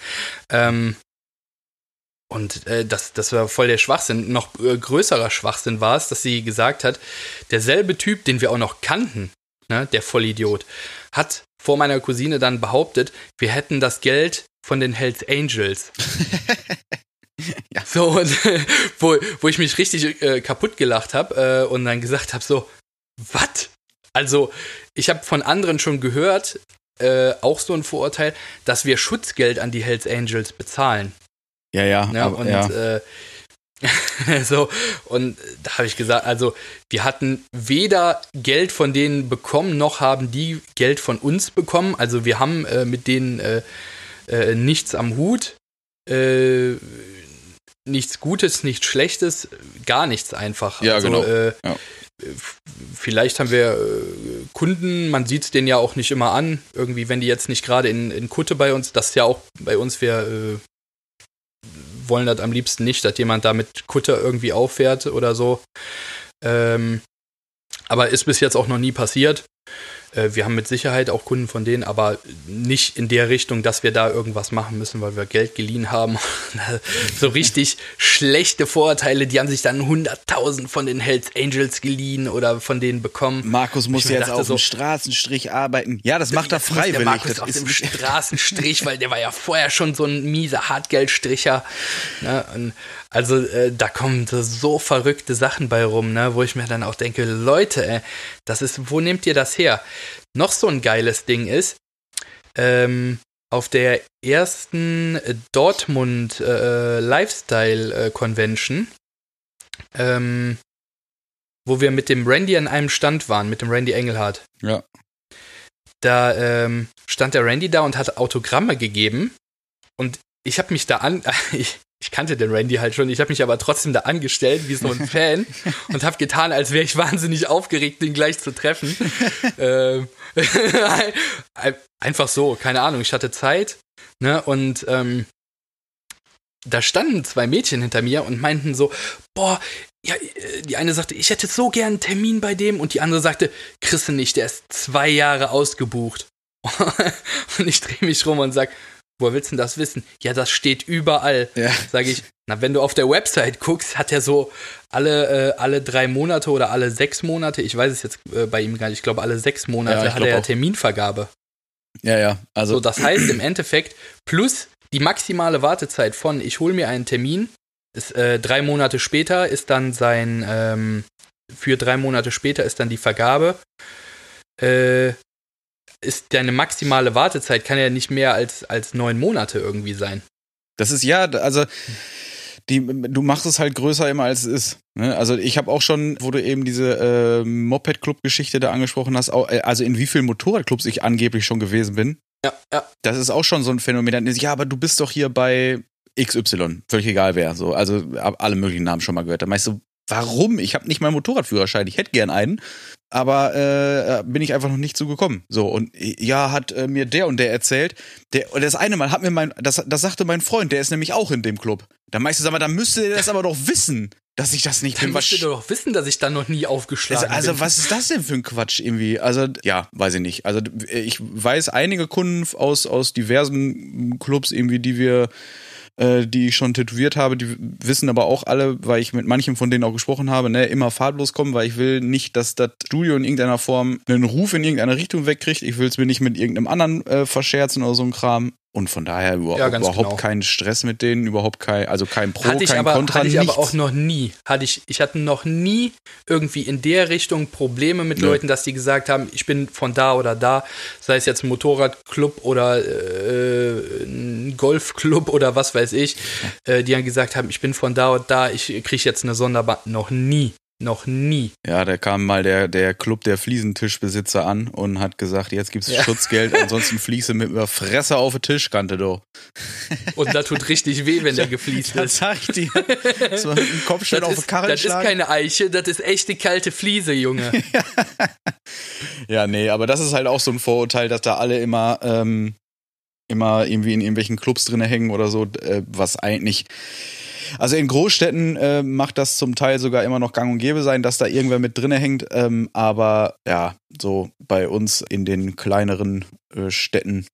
Ähm, und äh, das, das war voll der Schwachsinn. Noch äh, größerer Schwachsinn war es, dass sie gesagt hat, derselbe Typ, den wir auch noch kannten, ne, der Vollidiot, hat vor meiner Cousine dann behauptet, wir hätten das Geld von den Hells Angels. [LAUGHS] Ja. So, und, [LAUGHS] wo, wo ich mich richtig äh, kaputt gelacht habe äh, und dann gesagt habe, so, was? Also, ich habe von anderen schon gehört, äh, auch so ein Vorurteil, dass wir Schutzgeld an die Hells Angels bezahlen. Ja, ja. Ja, aber, und ja. Äh, [LAUGHS] so, und da habe ich gesagt, also wir hatten weder Geld von denen bekommen, noch haben die Geld von uns bekommen. Also wir haben äh, mit denen äh, nichts am Hut. Äh, nichts Gutes, nichts Schlechtes, gar nichts einfach. Ja, also, genau. Äh, Ja. Vielleicht haben wir äh, Kunden, man sieht es denen ja auch nicht immer an. Irgendwie, wenn die jetzt nicht gerade in, in Kutte bei uns, das ist ja auch bei uns, wir äh, wollen das am liebsten nicht, dass jemand da mit Kutte irgendwie auffährt oder so. Ähm, aber ist bis jetzt auch noch nie passiert. Äh, wir haben mit Sicherheit auch Kunden von denen, aber nicht in der Richtung, dass wir da irgendwas machen müssen, weil wir Geld geliehen haben. [LAUGHS] so richtig schlechte Vorurteile, die haben sich dann 100.000 von den Hells Angels geliehen oder von denen bekommen. Markus muss jetzt auf so- dem Straßenstrich arbeiten. Ja, das macht er muss Der freiwillig. Markus Das auf dem Straßenstrich, weil der war ja vorher schon so ein mieser Hartgeldstricher. Ne? Also äh, da kommen so, so verrückte Sachen bei rum, ne? wo ich mir dann auch denke, Leute, ey, das ist, wo nehmt ihr das her? Noch so ein geiles Ding ist, ähm, auf der ersten Dortmund äh, Lifestyle äh, Convention, ähm, wo wir mit dem Randy an einem Stand waren, mit dem Randy Engelhardt ja. da ähm, stand der Randy da und hat Autogramme gegeben. Und ich habe mich da an, [LAUGHS] ich, ich kannte den Randy halt schon, ich habe mich aber trotzdem da angestellt wie so ein [LAUGHS] Fan und habe getan, als wäre ich wahnsinnig aufgeregt, ihn gleich zu treffen. [LAUGHS] ähm, [LAUGHS] einfach so, keine Ahnung, ich hatte Zeit. Ne, und ähm, da standen zwei Mädchen hinter mir und meinten so, boah, ja, äh, die eine sagte, ich hätte so gern einen Termin bei dem und die andere sagte, du nicht, der ist zwei Jahre ausgebucht. und ich drehe mich rum und sag, woher willst du denn das wissen? Ja, das steht überall. Ja. Sage ich, na, wenn du auf der Website guckst, hat er so alle, äh, alle drei Monate oder alle sechs Monate, ich weiß es jetzt äh, bei ihm gar nicht, ich glaube alle sechs Monate Ja, hat er auch. Terminvergabe. ja, ja. Also, So, das heißt im Endeffekt, plus die maximale Wartezeit von, ich hole mir einen Termin, ist, äh, drei Monate später ist dann sein, ähm, für drei Monate später ist dann die Vergabe, äh, ist deine maximale Wartezeit, kann ja nicht mehr als, als neun Monate irgendwie sein. Das ist ja, also die, du machst es halt größer immer als es ist. Ne? Also ich habe auch schon, wo du eben diese äh, Moped-Club-Geschichte da angesprochen hast, auch, äh, also in wie vielen Motorradclubs ich angeblich schon gewesen bin. Ja, ja. Das ist auch schon so ein Phänomen. Dann ist, ja, aber du bist doch hier bei XY, völlig egal wer. So, also alle möglichen Namen schon mal gehört. Da meinst du, warum? Ich habe nicht mal einen Motorradführerschein. Ich hätte gern einen, aber äh, bin ich einfach noch nicht zugekommen. So und ja, hat äh, mir der und der erzählt. Der und das eine Mal hat mir mein, das, das sagte mein Freund, der ist nämlich auch in dem Club. Da meinst du, sag mal, da müsste der das aber doch wissen, dass ich das nicht Dann bin. musst du doch wissen, dass ich da noch nie aufgeschlagen Also, also bin. was ist das denn für ein Quatsch irgendwie? Also ja, weiß ich nicht. Also ich weiß einige Kunden aus aus diversen Clubs irgendwie, die wir äh, die ich schon tätowiert habe, die wissen aber auch alle, weil ich mit manchen von denen auch gesprochen habe, ne, immer fahrtlos kommen, weil ich will nicht, dass das Studio in irgendeiner Form einen Ruf in irgendeine Richtung wegkriegt. Ich will es mir nicht mit irgendeinem anderen äh, verscherzen oder so ein Kram. Und von daher über, Ja, überhaupt genau. keinen Stress mit denen, überhaupt kein, also kein Pro, hatte ich, kein aber, Kontra, hatte ich nichts. aber auch noch nie. Hatte ich, ich hatte noch nie irgendwie in der Richtung Probleme mit Nö. Leuten, dass die gesagt haben, ich bin von da oder da, sei es jetzt ein Motorradclub oder äh, ein Golfclub oder was weiß ich, äh, die dann gesagt haben, ich bin von da und da, ich kriege jetzt eine Sonderbar. Noch nie. Noch nie. Ja, da kam mal der, der Club der Fliesentischbesitzer an und hat gesagt, jetzt gibt's Ja. Schutzgeld, ansonsten fließe mit der Fresse auf die Tischkante, du. Und da tut richtig weh, wenn der gefliest Das ist. sag ich dir. So Kopfstein Das auf die ist, Karre das ist keine Eiche, das ist echte kalte Fliese, Junge. [LAUGHS] Ja, nee, aber das ist halt auch so ein Vorurteil, dass da alle immer, ähm, immer irgendwie in irgendwelchen Clubs drinne hängen oder so, äh, was eigentlich. Also in Großstädten äh, macht das zum Teil sogar immer noch gang und gäbe sein, dass da irgendwer mit drinne hängt. Ähm, aber ja, so bei uns in den kleineren äh, Städten,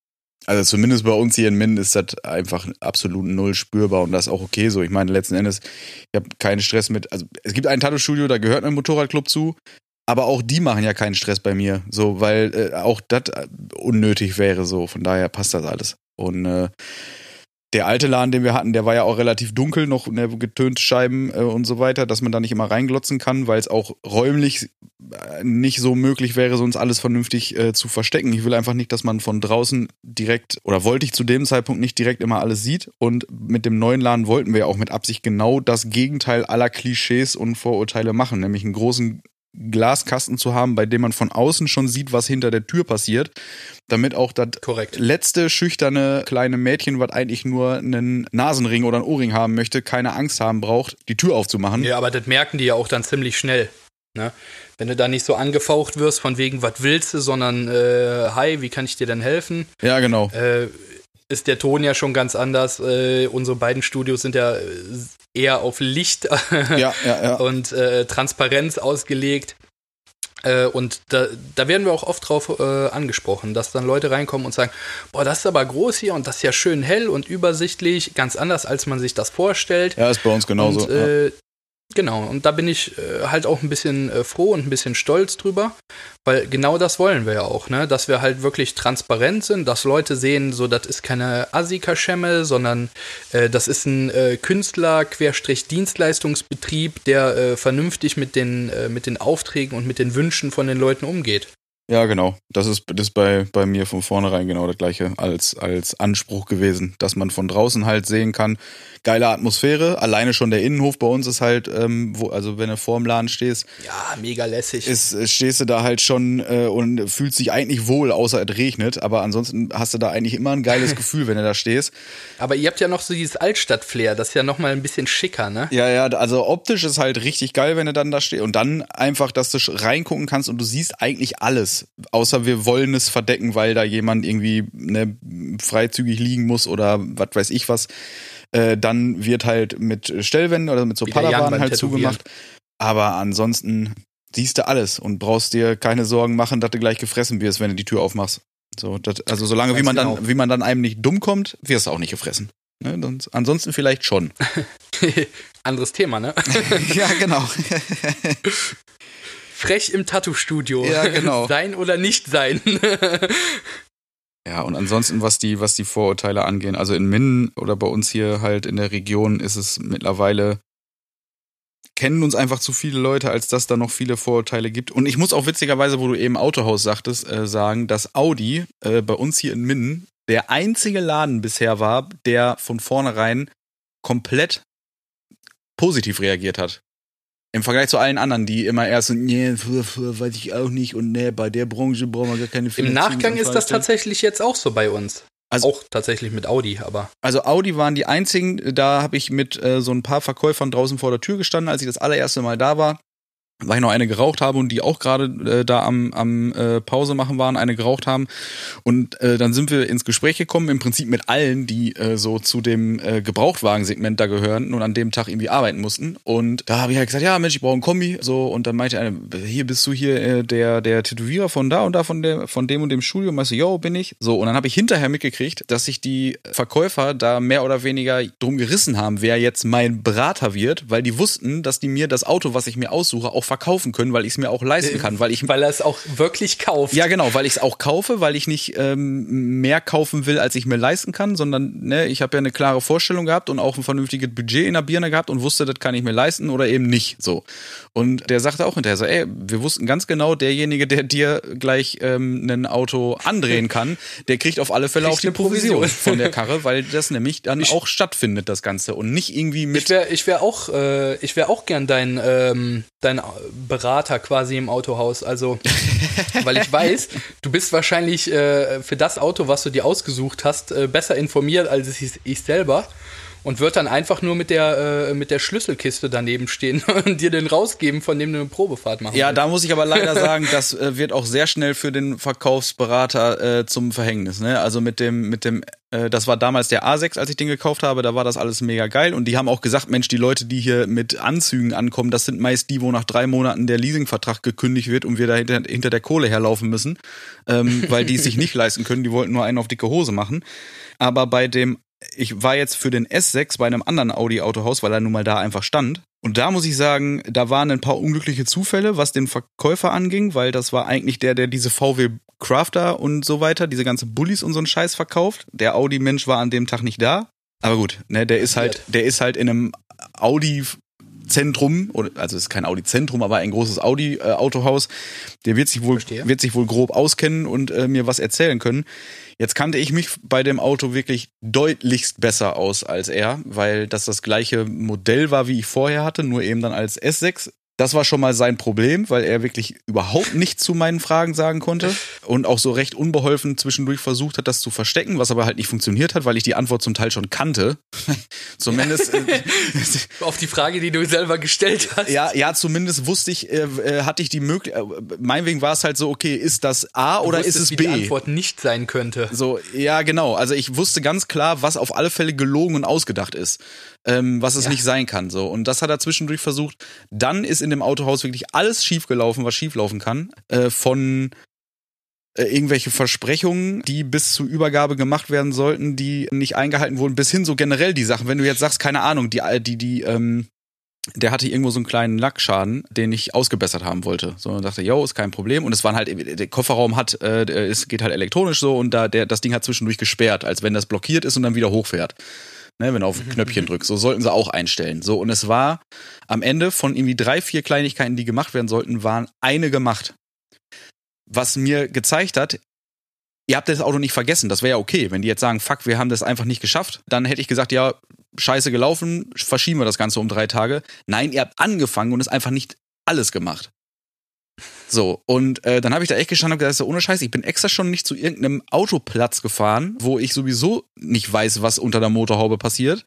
also zumindest bei uns hier in Minden ist das einfach absolut null spürbar und das ist auch okay so. Ich meine, letzten Endes, ich habe keinen Stress mit, also es gibt ein Tattoo-Studio, da gehört ein Motorradclub zu, aber auch die machen ja keinen Stress bei mir, so, weil äh, auch das äh, unnötig wäre, so. Von daher passt das alles. Und äh, der alte Laden, den wir hatten, der war ja auch relativ dunkel, noch ne, getönte Scheiben äh, und so weiter, dass man da nicht immer reinglotzen kann, weil es auch räumlich äh, nicht so möglich wäre, sonst alles vernünftig äh, zu verstecken. Ich will einfach nicht, dass man von draußen direkt, oder wollte ich zu dem Zeitpunkt nicht direkt immer alles sieht. Und mit dem neuen Laden wollten wir auch mit Absicht genau das Gegenteil aller Klischees und Vorurteile machen, nämlich einen großen Glaskasten zu haben, bei dem man von außen schon sieht, was hinter der Tür passiert, damit auch das Korrekt. letzte schüchterne kleine Mädchen, was eigentlich nur einen Nasenring oder einen Ohrring haben möchte, keine Angst haben braucht, die Tür aufzumachen. Ja, aber das merken die ja auch dann ziemlich schnell. Ne? Wenn du da nicht so angefaucht wirst von wegen, was willst du, sondern äh, hi, wie kann ich dir denn helfen? Ja, genau. Äh, ist der Ton ja schon ganz anders. Äh, unsere beiden Studios sind ja eher auf Licht [LAUGHS] ja, ja, ja. und äh, Transparenz ausgelegt. Äh, und da, da werden wir auch oft drauf äh, angesprochen, dass dann Leute reinkommen und sagen, boah, das ist aber groß hier und das ist ja schön hell und übersichtlich, ganz anders, als man sich das vorstellt. Ja, ist bei uns genauso. Und, äh, Genau, und da bin ich äh, halt auch ein bisschen äh, froh und ein bisschen stolz drüber, weil genau das wollen wir ja auch, ne? Dass wir halt wirklich transparent sind, dass Leute sehen, so das ist keine Asika-Schemme, sondern äh, das ist ein äh, Künstler, Querstrich Dienstleistungsbetrieb, der äh, vernünftig mit den, äh, mit den Aufträgen und mit den Wünschen von den Leuten umgeht. Ja, genau. Das ist, das ist bei, bei mir von vornherein genau das gleiche als, als Anspruch gewesen, dass man von draußen halt sehen kann, geile Atmosphäre. Alleine schon der Innenhof bei uns ist halt, ähm, wo, also wenn du vor dem Laden stehst. Ja, mega lässig. Ist, stehst du da halt schon äh, und fühlst dich eigentlich wohl, außer es regnet. Aber ansonsten hast du da eigentlich immer ein geiles [LAUGHS] Gefühl, wenn du da stehst. Aber ihr habt ja noch so dieses Altstadt-Flair, das ist ja nochmal ein bisschen schicker, ne? Ja, ja, also optisch ist halt richtig geil, wenn du dann da stehst. Und dann einfach, dass du reingucken kannst und du siehst eigentlich alles. Außer wir wollen es verdecken, weil da jemand irgendwie ne, freizügig liegen muss oder was weiß ich was. Äh, dann wird halt mit Stellwänden oder mit so Padawan halt zugemacht. Aber ansonsten siehst du alles und brauchst dir keine Sorgen machen, dass du gleich gefressen wirst, wenn du die Tür aufmachst. So, das, also solange wie man genau. dann, wie man dann einem nicht dumm kommt, wirst du auch nicht gefressen. Ne? ansonsten vielleicht schon. [LAUGHS] Anderes Thema, ne? [LAUGHS] ja, genau. [LAUGHS] Frech im Tattoo-Studio. Ja, genau. [LAUGHS] Sein oder nicht sein. [LAUGHS] Ja, und ansonsten, was die, was die Vorurteile angehen, also in Minden oder bei uns hier halt in der Region ist es mittlerweile, kennen uns einfach zu viele Leute, als dass da noch viele Vorurteile gibt. Und ich muss auch witzigerweise, wo du eben Autohaus sagtest, äh, sagen, dass Audi äh, bei uns hier in Minden der einzige Laden bisher war, der von vornherein komplett positiv reagiert hat. Im Vergleich zu allen anderen, die immer erst so, nee, weiß ich auch nicht und nee, bei der Branche brauchen wir gar keine Im Nachgang ist das tatsächlich jetzt auch so bei uns. Also, auch tatsächlich mit Audi, aber. Also Audi waren die einzigen, da habe ich mit äh, so ein paar Verkäufern draußen vor der Tür gestanden, als ich das allererste Mal da war weil ich noch eine geraucht habe und die auch gerade äh, da am, am äh, Pause machen waren, eine geraucht haben. Und äh, dann sind wir ins Gespräch gekommen, im Prinzip mit allen, die äh, so zu dem äh, Gebrauchtwagensegment da gehören und an dem Tag irgendwie arbeiten mussten. Und da habe ich halt gesagt, ja Mensch, ich brauche ein Kombi. So, und dann meinte einer, hier bist du hier äh, der, der Tätowierer von da und da, von, der, von dem und dem Studio. Und meinte, yo, bin ich. So, und dann habe ich hinterher mitgekriegt, dass sich die Verkäufer da mehr oder weniger drum gerissen haben, wer jetzt mein Berater wird, weil die wussten, dass die mir das Auto, was ich mir aussuche, auch verkaufen können, weil ich es mir auch leisten kann, weil ich weil er es auch wirklich kauft. Ja, genau, weil ich es auch kaufe, weil ich nicht ähm, mehr kaufen will, als ich mir leisten kann, sondern ne, ich habe ja eine klare Vorstellung gehabt und auch ein vernünftiges Budget in der Birne gehabt und wusste, das kann ich mir leisten oder eben nicht. So und der sagte auch hinterher so, ey, wir wussten ganz genau, derjenige, der dir gleich ähm, ein Auto andrehen kann, der kriegt auf alle Fälle kriegt auch die Provision, Provision von der Karre, weil [LAUGHS] das nämlich dann ich, auch stattfindet, das Ganze und nicht irgendwie mit. Ich wäre ich wär auch, äh, ich wäre auch gern dein ähm, dein Berater quasi im Autohaus. Also, [LAUGHS] weil ich weiß, du bist wahrscheinlich äh, für das Auto, was du dir ausgesucht hast, äh, besser informiert als ich, ich selber und wird dann einfach nur mit der, äh, mit der Schlüsselkiste daneben stehen [LAUGHS] und dir den rausgeben, von dem du eine Probefahrt machen Ja, willst. da muss ich aber leider [LAUGHS] sagen, das äh, wird auch sehr schnell für den Verkaufsberater äh, zum Verhängnis. Ne? Also mit dem, mit dem, äh, das war damals der A6, als ich den gekauft habe, da war das alles mega geil und die haben auch gesagt, Mensch, die Leute, die hier mit Anzügen ankommen, das sind meist die, wo nach drei Monaten der Leasingvertrag gekündigt wird und wir da hinter, hinter der Kohle herlaufen müssen, ähm, weil die es sich [LAUGHS] nicht leisten können, die wollten nur einen auf dicke Hose machen. Aber bei dem ich war jetzt für den S6 bei einem anderen Audi-Autohaus, weil er nun mal da einfach stand. Und da muss ich sagen, da waren ein paar unglückliche Zufälle, was den Verkäufer anging, weil das war eigentlich der, der diese VW Crafter und so weiter, diese ganze Bullies und so einen Scheiß verkauft. Der Audi-Mensch war an dem Tag nicht da. Aber gut, ne, der ist halt, der ist halt in einem Audi Zentrum, oder, also es ist kein Audi-Zentrum, aber ein großes Audi-Autohaus. der wird sich wohl, wird sich wohl grob auskennen und äh, mir was erzählen können. Jetzt kannte ich mich bei dem Auto wirklich deutlichst besser aus als er, weil das das gleiche Modell war, wie ich vorher hatte, nur eben dann als S6 das war schon mal sein Problem, weil er wirklich überhaupt nichts zu meinen Fragen sagen konnte und auch so recht unbeholfen zwischendurch versucht hat, das zu verstecken, was aber halt nicht funktioniert hat, weil ich die Antwort zum Teil schon kannte. [LAUGHS] zumindest äh, [LAUGHS] auf die Frage, die du selber gestellt hast. Ja, ja, zumindest wusste ich, äh, äh hatte ich die Möglichkeit. Äh, meinetwegen war es halt so, okay, ist das A du oder wusstest, ist es wie B? Die Antwort nicht sein könnte. So, ja, genau. Also ich wusste ganz klar, was auf alle Fälle gelogen und ausgedacht ist ähm, was es ja. nicht sein kann. So. Und das hat er zwischendurch versucht. Dann ist in dem Autohaus wirklich alles schiefgelaufen, was schieflaufen kann. Äh, von äh, irgendwelche Versprechungen, die bis zur Übergabe gemacht werden sollten, die nicht eingehalten wurden, bis hin so generell die Sachen. Wenn du jetzt sagst, keine Ahnung, die, die, die, ähm, der hatte irgendwo so einen kleinen Lackschaden, den ich ausgebessert haben wollte. So und dachte, yo, ist kein Problem. Und es waren halt, der Kofferraum hat, äh, es geht halt elektronisch so und da der, das Ding hat zwischendurch gesperrt, als wenn das blockiert ist und dann wieder hochfährt ne, wenn du auf ein mhm. Knöpfchen drückst. So sollten sie auch einstellen. So, und es war am Ende von irgendwie drei, vier Kleinigkeiten, die gemacht werden sollten, waren eine gemacht. Was mir gezeigt hat, ihr habt das Auto nicht vergessen. Das wäre ja okay. Wenn die jetzt sagen, fuck, wir haben das einfach nicht geschafft, dann hätte ich gesagt, ja, scheiße gelaufen, verschieben wir das Ganze um drei Tage. Nein, ihr habt angefangen und es einfach nicht alles gemacht. So, und äh, dann habe ich da echt gestanden und gesagt, so, ohne Scheiß, ich bin extra schon nicht zu irgendeinem Autoplatz gefahren, wo ich sowieso nicht weiß, was unter der Motorhaube passiert,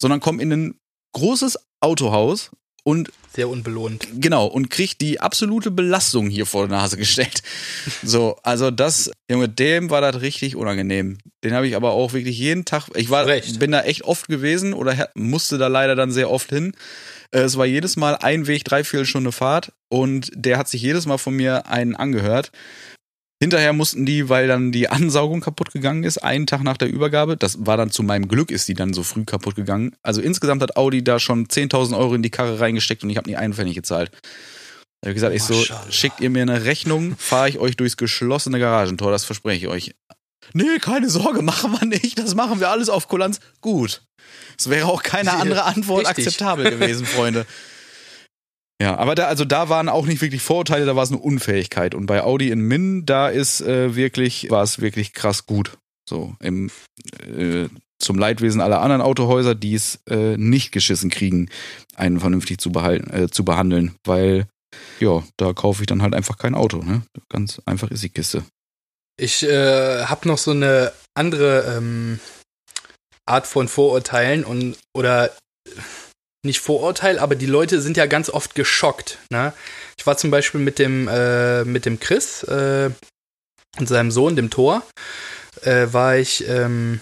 sondern komme in ein großes Autohaus und sehr unbelohnt. Genau, und kriegt die absolute Belastung hier vor der Nase gestellt. So, also das, Junge, dem war das richtig unangenehm. Den habe ich aber auch wirklich jeden Tag, ich war, Recht. bin da echt oft gewesen oder musste da leider dann sehr oft hin. Äh, es war jedes Mal ein Weg, drei, vier Stunden Fahrt und der hat sich jedes Mal von mir einen angehört. Hinterher mussten die, weil dann die Ansaugung kaputt gegangen ist, einen Tag nach der Übergabe, das war dann zu meinem Glück, ist die dann so früh kaputt gegangen. Also insgesamt hat Audi da schon 10.000 Euro in die Karre reingesteckt und ich habe nie einen Pfennig gezahlt. Da habe ich gesagt, ich so, schickt ihr mir eine Rechnung, fahre ich euch durchs geschlossene Garagentor, das verspreche ich euch. Nee, keine Sorge, [LAUGHS] machen wir nicht, das machen wir alles auf Kulanz. Gut. Es wäre auch keine andere Antwort Richtig. akzeptabel gewesen, Freunde. [LAUGHS] Ja, aber da, also da waren auch nicht wirklich Vorurteile, da war es eine Unfähigkeit. Und bei Audi in Min, da ist äh, wirklich, war es wirklich krass gut. So, im, äh, zum Leidwesen aller anderen Autohäuser, die es äh, nicht geschissen kriegen, einen vernünftig zu behalten, äh, zu behandeln, weil ja, da kaufe ich dann halt einfach kein Auto. Ne? Ganz einfach ist die Kiste. Ich äh, habe noch so eine andere ähm, Art von Vorurteilen und oder nicht Vorurteil, aber die Leute sind ja ganz oft geschockt. Ne? Ich war zum Beispiel mit dem äh, mit dem Chris äh, und seinem Sohn, dem Thor, äh, war ich ähm,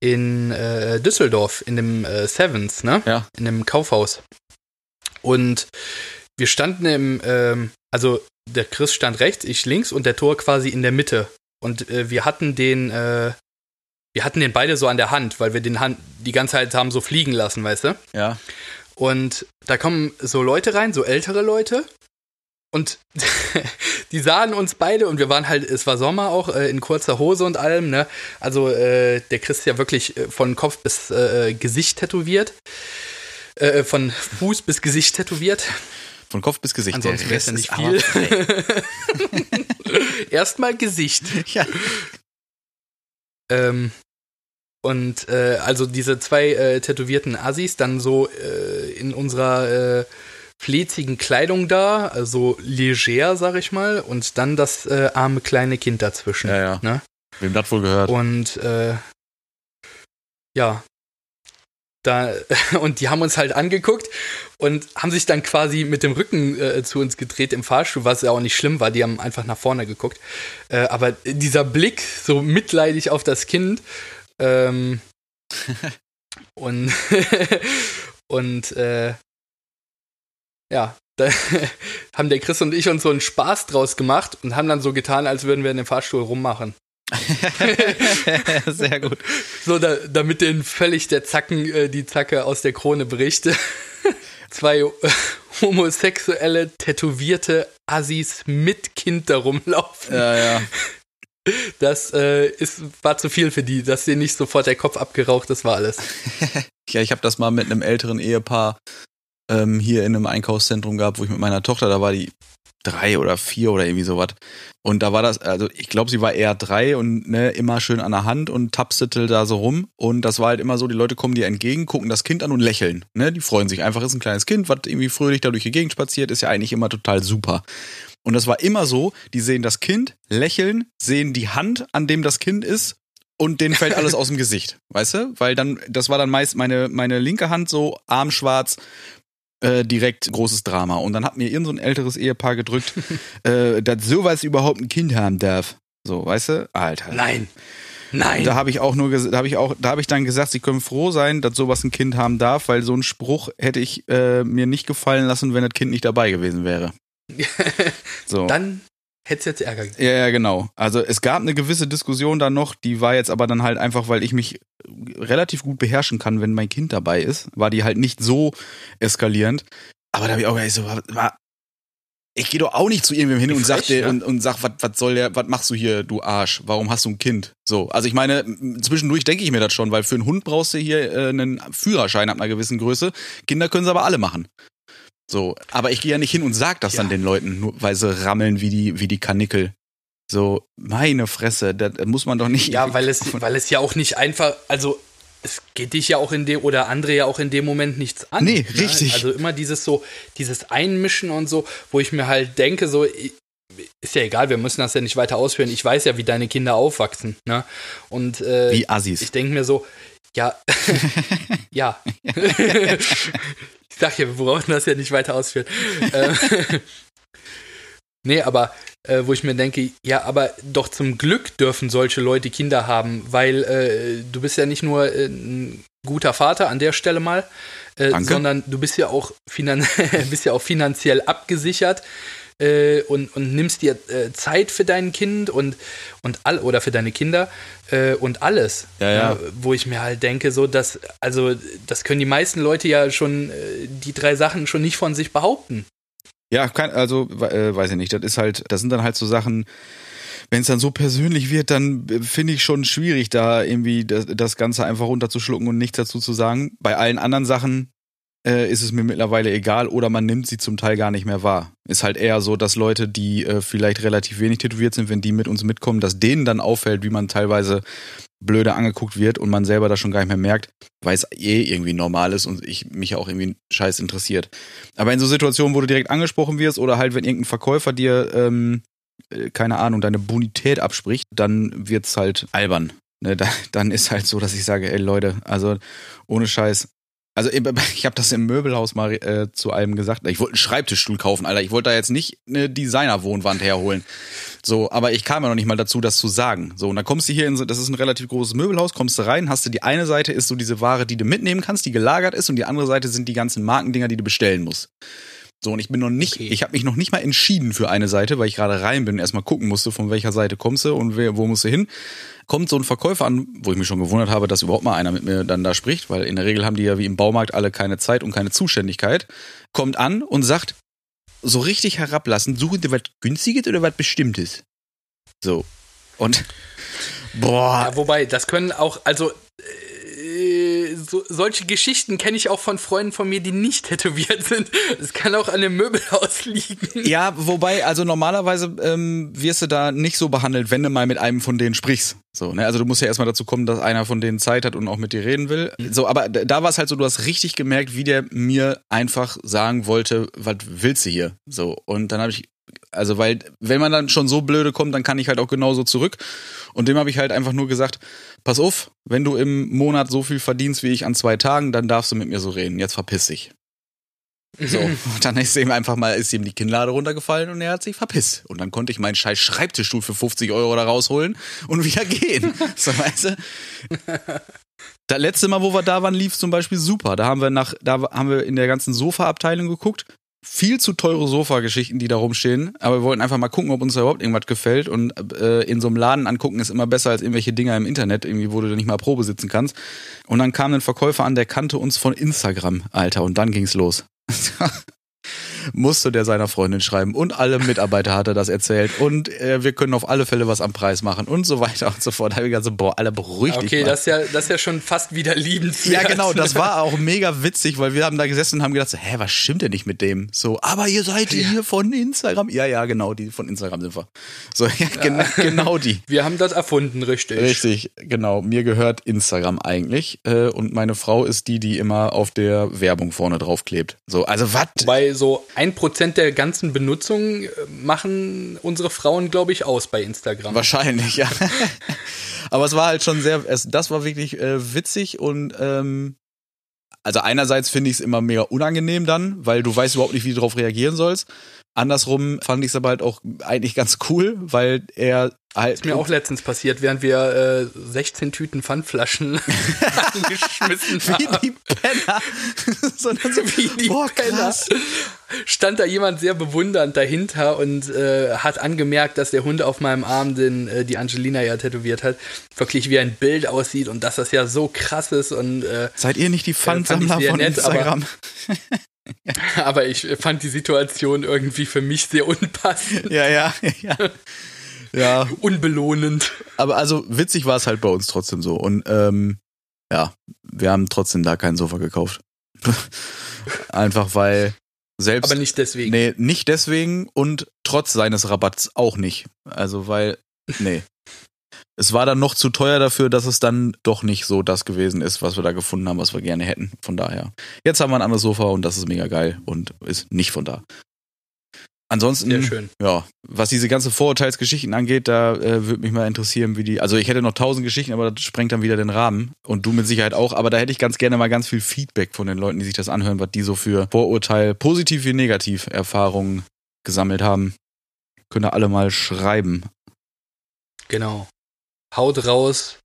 in äh, Düsseldorf in dem äh, Sevens, ne? Ja. In dem Kaufhaus. Und wir standen im, ähm, also der Chris stand rechts, ich links und der Tor quasi in der Mitte. Und äh, wir hatten den, äh, wir hatten den beide so an der Hand, weil wir den Hand die ganze Zeit haben so fliegen lassen, weißt du? Ja. Und da kommen so Leute rein, so ältere Leute. Und [LAUGHS] die sahen uns beide und wir waren halt, es war Sommer auch, äh, in kurzer Hose und allem, ne? Also äh, der Chris ist ja wirklich äh, von Kopf bis äh, Gesicht tätowiert. Äh, von Fuß bis Gesicht tätowiert. Von Kopf bis Gesicht. Ansonsten wäre es ja nicht viel. [LAUGHS] [LAUGHS] Erstmal Gesicht. Ja. Ähm, und äh, also diese zwei äh, tätowierten Assis dann so äh, in unserer äh, flezigen Kleidung da, also leger, sag ich mal, und dann das äh, arme kleine Kind dazwischen. Ja, ja. Ne? Wem das wohl gehört? Und äh, ja, da, [LAUGHS] und die haben uns halt angeguckt und haben sich dann quasi mit dem Rücken äh, zu uns gedreht im Fahrstuhl, was ja auch nicht schlimm war, die haben einfach nach vorne geguckt. Äh, aber dieser Blick, so mitleidig auf das Kind, ähm, [LAUGHS] und, [LAUGHS] und äh, ja, da haben der Chris und ich uns so einen Spaß draus gemacht und haben dann so getan, als würden wir in dem Fahrstuhl rummachen. [LAUGHS] Sehr gut. So, da, damit den völlig der Zacken, äh, die Zacke aus der Krone bricht. [LAUGHS] Zwei äh, homosexuelle, tätowierte Assis mit Kind da rumlaufen. Ja, ja. Das äh, ist, war zu viel für die, dass dir nicht sofort der Kopf abgeraucht, das war alles. [LAUGHS] ja, ich habe das mal mit einem älteren Ehepaar ähm, hier in einem Einkaufszentrum gehabt, wo ich mit meiner Tochter, da war die drei oder vier oder irgendwie sowas. Und da war das, also ich glaube, sie war eher drei und ne, immer schön an der Hand und tapstete da so rum. Und das war halt immer so, die Leute kommen dir entgegen, gucken das Kind an und lächeln. Ne? Die freuen sich einfach, ist ein kleines Kind, was irgendwie fröhlich da durch die Gegend spaziert, ist ja eigentlich immer total super. Und das war immer so, die sehen das Kind, lächeln, sehen die Hand, an dem das Kind ist und denen fällt alles aus dem Gesicht, weißt du? Weil dann, das war dann meist meine, meine linke Hand so armschwarz, äh, direkt großes Drama. Und dann hat mir irgend so ein älteres Ehepaar gedrückt, [LAUGHS] äh, dass sowas überhaupt ein Kind haben darf. So, weißt du? Alter. Nein. Nein. Da habe ich auch nur, da habe ich auch, da habe ich dann gesagt, sie können froh sein, dass sowas ein Kind haben darf, weil so ein Spruch hätte ich äh, mir nicht gefallen lassen, wenn das Kind nicht dabei gewesen wäre. [LAUGHS] so. Dann hätte es jetzt Ärger gegeben. Ja, ja, genau. Also es gab eine gewisse Diskussion da noch, die war jetzt aber dann halt einfach, weil ich mich relativ gut beherrschen kann, wenn mein Kind dabei ist, war die halt nicht so eskalierend. Aber da habe ich auch so, war, ich gehe doch auch nicht zu irgendwem hin und sag, dir, ne? und, und sag, was soll der, was machst du hier, du Arsch? Warum hast du ein Kind? So, also ich meine, zwischendurch denke ich mir das schon, weil für einen Hund brauchst du hier äh, einen Führerschein ab einer gewissen Größe. Kinder können sie aber alle machen. So, aber ich gehe ja nicht hin und sag das ja. dann den Leuten, nur weil sie rammeln wie die, wie die Kanickel. So, meine Fresse, da muss man doch nicht. Ja, weil es, [LAUGHS] weil es ja auch nicht einfach, also es geht dich ja auch in dem oder andere ja auch in dem Moment nichts an. Nee, ne? richtig. Also immer dieses so, dieses Einmischen und so, wo ich mir halt denke, so, ist ja egal, wir müssen das ja nicht weiter ausführen. Ich weiß ja, wie deine Kinder aufwachsen, ne? Und äh, wie Assis. Ich denke mir so, ja, [LAUGHS] ja. [LAUGHS] Ich sag ja, wir brauchen das ja nicht weiter ausführen. [LAUGHS] Ähm, nee, aber äh, wo ich mir denke, ja, aber doch zum Glück dürfen solche Leute Kinder haben, weil äh, du bist ja nicht nur äh, ein guter Vater an der Stelle mal, äh, sondern du bist ja auch, finan [LAUGHS] bist ja auch finanziell abgesichert äh, und, und nimmst dir äh, Zeit für dein Kind und, und all oder für deine Kinder äh, und alles. Ja, ja. wo ich mir halt denke, so dass, also das können die meisten Leute ja schon, äh, die drei Sachen schon nicht von sich behaupten. Ja, kann, also äh, weiß ich nicht. Das ist halt, das sind dann halt so Sachen, wenn es dann so persönlich wird, dann äh, finde ich schon schwierig, da irgendwie das, das Ganze einfach runterzuschlucken und nichts dazu zu sagen. Bei allen anderen Sachen äh, ist es mir mittlerweile egal oder man nimmt sie zum Teil gar nicht mehr wahr. Ist halt eher so, dass Leute, die äh, vielleicht relativ wenig tätowiert sind, wenn die mit uns mitkommen, dass denen dann auffällt, wie man teilweise blöde angeguckt wird und man selber das schon gar nicht mehr merkt, weil es eh irgendwie normal ist und ich mich auch irgendwie scheiß interessiert. Aber in so Situationen, wo du direkt angesprochen wirst oder halt, wenn irgendein Verkäufer dir, ähm, äh, keine Ahnung, deine Bonität abspricht, dann wird's halt albern. Ne, da, dann ist halt so, dass ich sage, ey Leute, also ohne Scheiß, also ich [LAUGHS] habe das im Möbelhaus mal äh, zu einem gesagt. Ich wollte einen Schreibtischstuhl kaufen, Alter. Ich wollte da jetzt nicht eine Designer-Wohnwand herholen. So, aber ich kam ja noch nicht mal dazu, das zu sagen. So, und dann kommst du hier in so, das ist ein relativ großes Möbelhaus, kommst du rein, hast du die eine Seite ist so diese Ware, die du mitnehmen kannst, die gelagert ist, und die andere Seite sind die ganzen Markendinger, die du bestellen musst. So, und ich bin noch nicht, okay. ich habe mich noch nicht mal entschieden für eine Seite, weil ich gerade rein bin, erstmal gucken musste, von welcher Seite kommst du und wer, wo musst du hin. Kommt so ein Verkäufer an, wo ich mich schon gewundert habe, dass überhaupt mal einer mit mir dann da spricht, weil in der Regel haben die ja wie im Baumarkt alle keine Zeit und keine Zuständigkeit. Kommt an und sagt, so richtig herablassend, suchen Sie was Günstiges oder was Bestimmtes? So. Und, boah. Ja, wobei, das können auch, also, so, solche Geschichten kenne ich auch von Freunden von mir, die nicht [LAUGHS] tätowiert sind. Es kann auch an dem Möbelhaus liegen. Ja, wobei, also normalerweise ähm, wirst du da nicht so behandelt, wenn du mal mit einem von denen sprichst. So, ne? Also du musst ja erstmal dazu kommen, dass einer von denen Zeit hat und auch mit dir reden will. So, aber da war es halt so, du hast richtig gemerkt, wie der mir einfach sagen wollte, was willst du hier? So. Und dann habe ich also weil, wenn man dann schon so blöde kommt, dann kann ich halt auch genauso zurück. Und dem habe ich halt einfach nur gesagt, pass auf, wenn du im Monat so viel verdienst wie ich an zwei Tagen, dann darfst du mit mir so reden. Jetzt verpiss dich. So, [LAUGHS] und dann ist ihm einfach mal, ist ihm die Kinnlade runtergefallen und er hat sich verpisst. Und dann konnte ich meinen scheiß Schreibtischstuhl für 50 Euro da rausholen und wieder gehen. [LAUGHS] So, weißt du? Das letzte Mal, wo wir da waren, lief zum Beispiel super. Da haben wir nach, da haben wir in der ganzen Sofa-Abteilung geguckt viel zu teure Sofageschichten, die da rumstehen. Aber wir wollten einfach mal gucken, ob uns da überhaupt irgendwas gefällt. Und äh, in so einem Laden angucken ist immer besser als irgendwelche Dinger im Internet, irgendwie, wo du nicht mal Probe sitzen kannst. Und dann kam ein Verkäufer an, der kannte uns von Instagram, Alter. Und dann ging's los. [LAUGHS] musste der seiner Freundin schreiben und alle Mitarbeiter hat er das erzählt und äh, wir können auf alle Fälle was am Preis machen und so weiter und so fort. Da habe ich gesagt, so, boah, alle beruhigt Okay, dich das ist, ja, das ist ja schon fast wieder liebenswert. ja, genau, das war auch mega witzig, weil wir haben da gesessen und haben gedacht, so, hä, was stimmt denn nicht mit dem? So, aber ihr seid Ja. hier von Instagram. Ja, ja, genau, die von Instagram sind wir. So, [LAUGHS] ja, Genau, genau die. Wir haben das erfunden, richtig. Richtig, genau. Mir gehört Instagram eigentlich äh, und meine Frau ist die, die immer auf der Werbung vorne drauf klebt. So, also was? Bei so ein Prozent der ganzen Benutzung äh, machen unsere Frauen, glaube ich, aus bei Instagram. Wahrscheinlich, ja. [LAUGHS] Aber es war halt schon sehr, es, das war wirklich äh, witzig und ähm, also einerseits finde ich es immer mega unangenehm dann, weil du weißt überhaupt nicht, wie du darauf reagieren sollst. Andersrum fand ich es aber halt auch eigentlich ganz cool, weil er halt Ist mir auch letztens passiert, während wir äh, 16 Tüten Pfandflaschen [LAUGHS] angeschmissen [LAUGHS] wie haben. die Penner. [LAUGHS] Sondern so, Wie die boah, Penner. Stand da jemand sehr bewundernd dahinter und äh, hat angemerkt, dass der Hund auf meinem Arm, den äh, die Angelina ja tätowiert hat, wirklich wie ein Bild aussieht und dass das ja so krass ist und äh, Seid ihr nicht die ich Pfandsammler von nett, Instagram? [LAUGHS] aber ich fand die Situation irgendwie für mich sehr unpassend, Ja, ja, [LAUGHS] ja. Ja, unbelohnend. aber also witzig war es halt bei uns trotzdem so. Und ähm, ja, wir haben trotzdem da kein Sofa gekauft. [LAUGHS] Einfach weil selbst. Aber nicht deswegen. Nee, nicht deswegen und trotz seines Rabatts auch nicht. Also weil, nee. Es war dann noch zu teuer dafür, dass es dann doch nicht so das gewesen ist, was wir da gefunden haben, was wir gerne hätten. Von daher. Jetzt haben wir ein anderes Sofa und das ist mega geil und ist nicht von da. Ansonsten, ja, was diese ganze Vorurteilsgeschichten angeht, da äh, würde mich mal interessieren, wie die. Also ich hätte noch tausend Geschichten, aber das sprengt dann wieder den Rahmen. Und du mit Sicherheit auch. Aber da hätte ich ganz gerne mal ganz viel Feedback von den Leuten, die sich das anhören, was die so für Vorurteil, positiv wie negativ Erfahrungen gesammelt haben. Könnt ihr alle mal schreiben. Genau. Haut raus.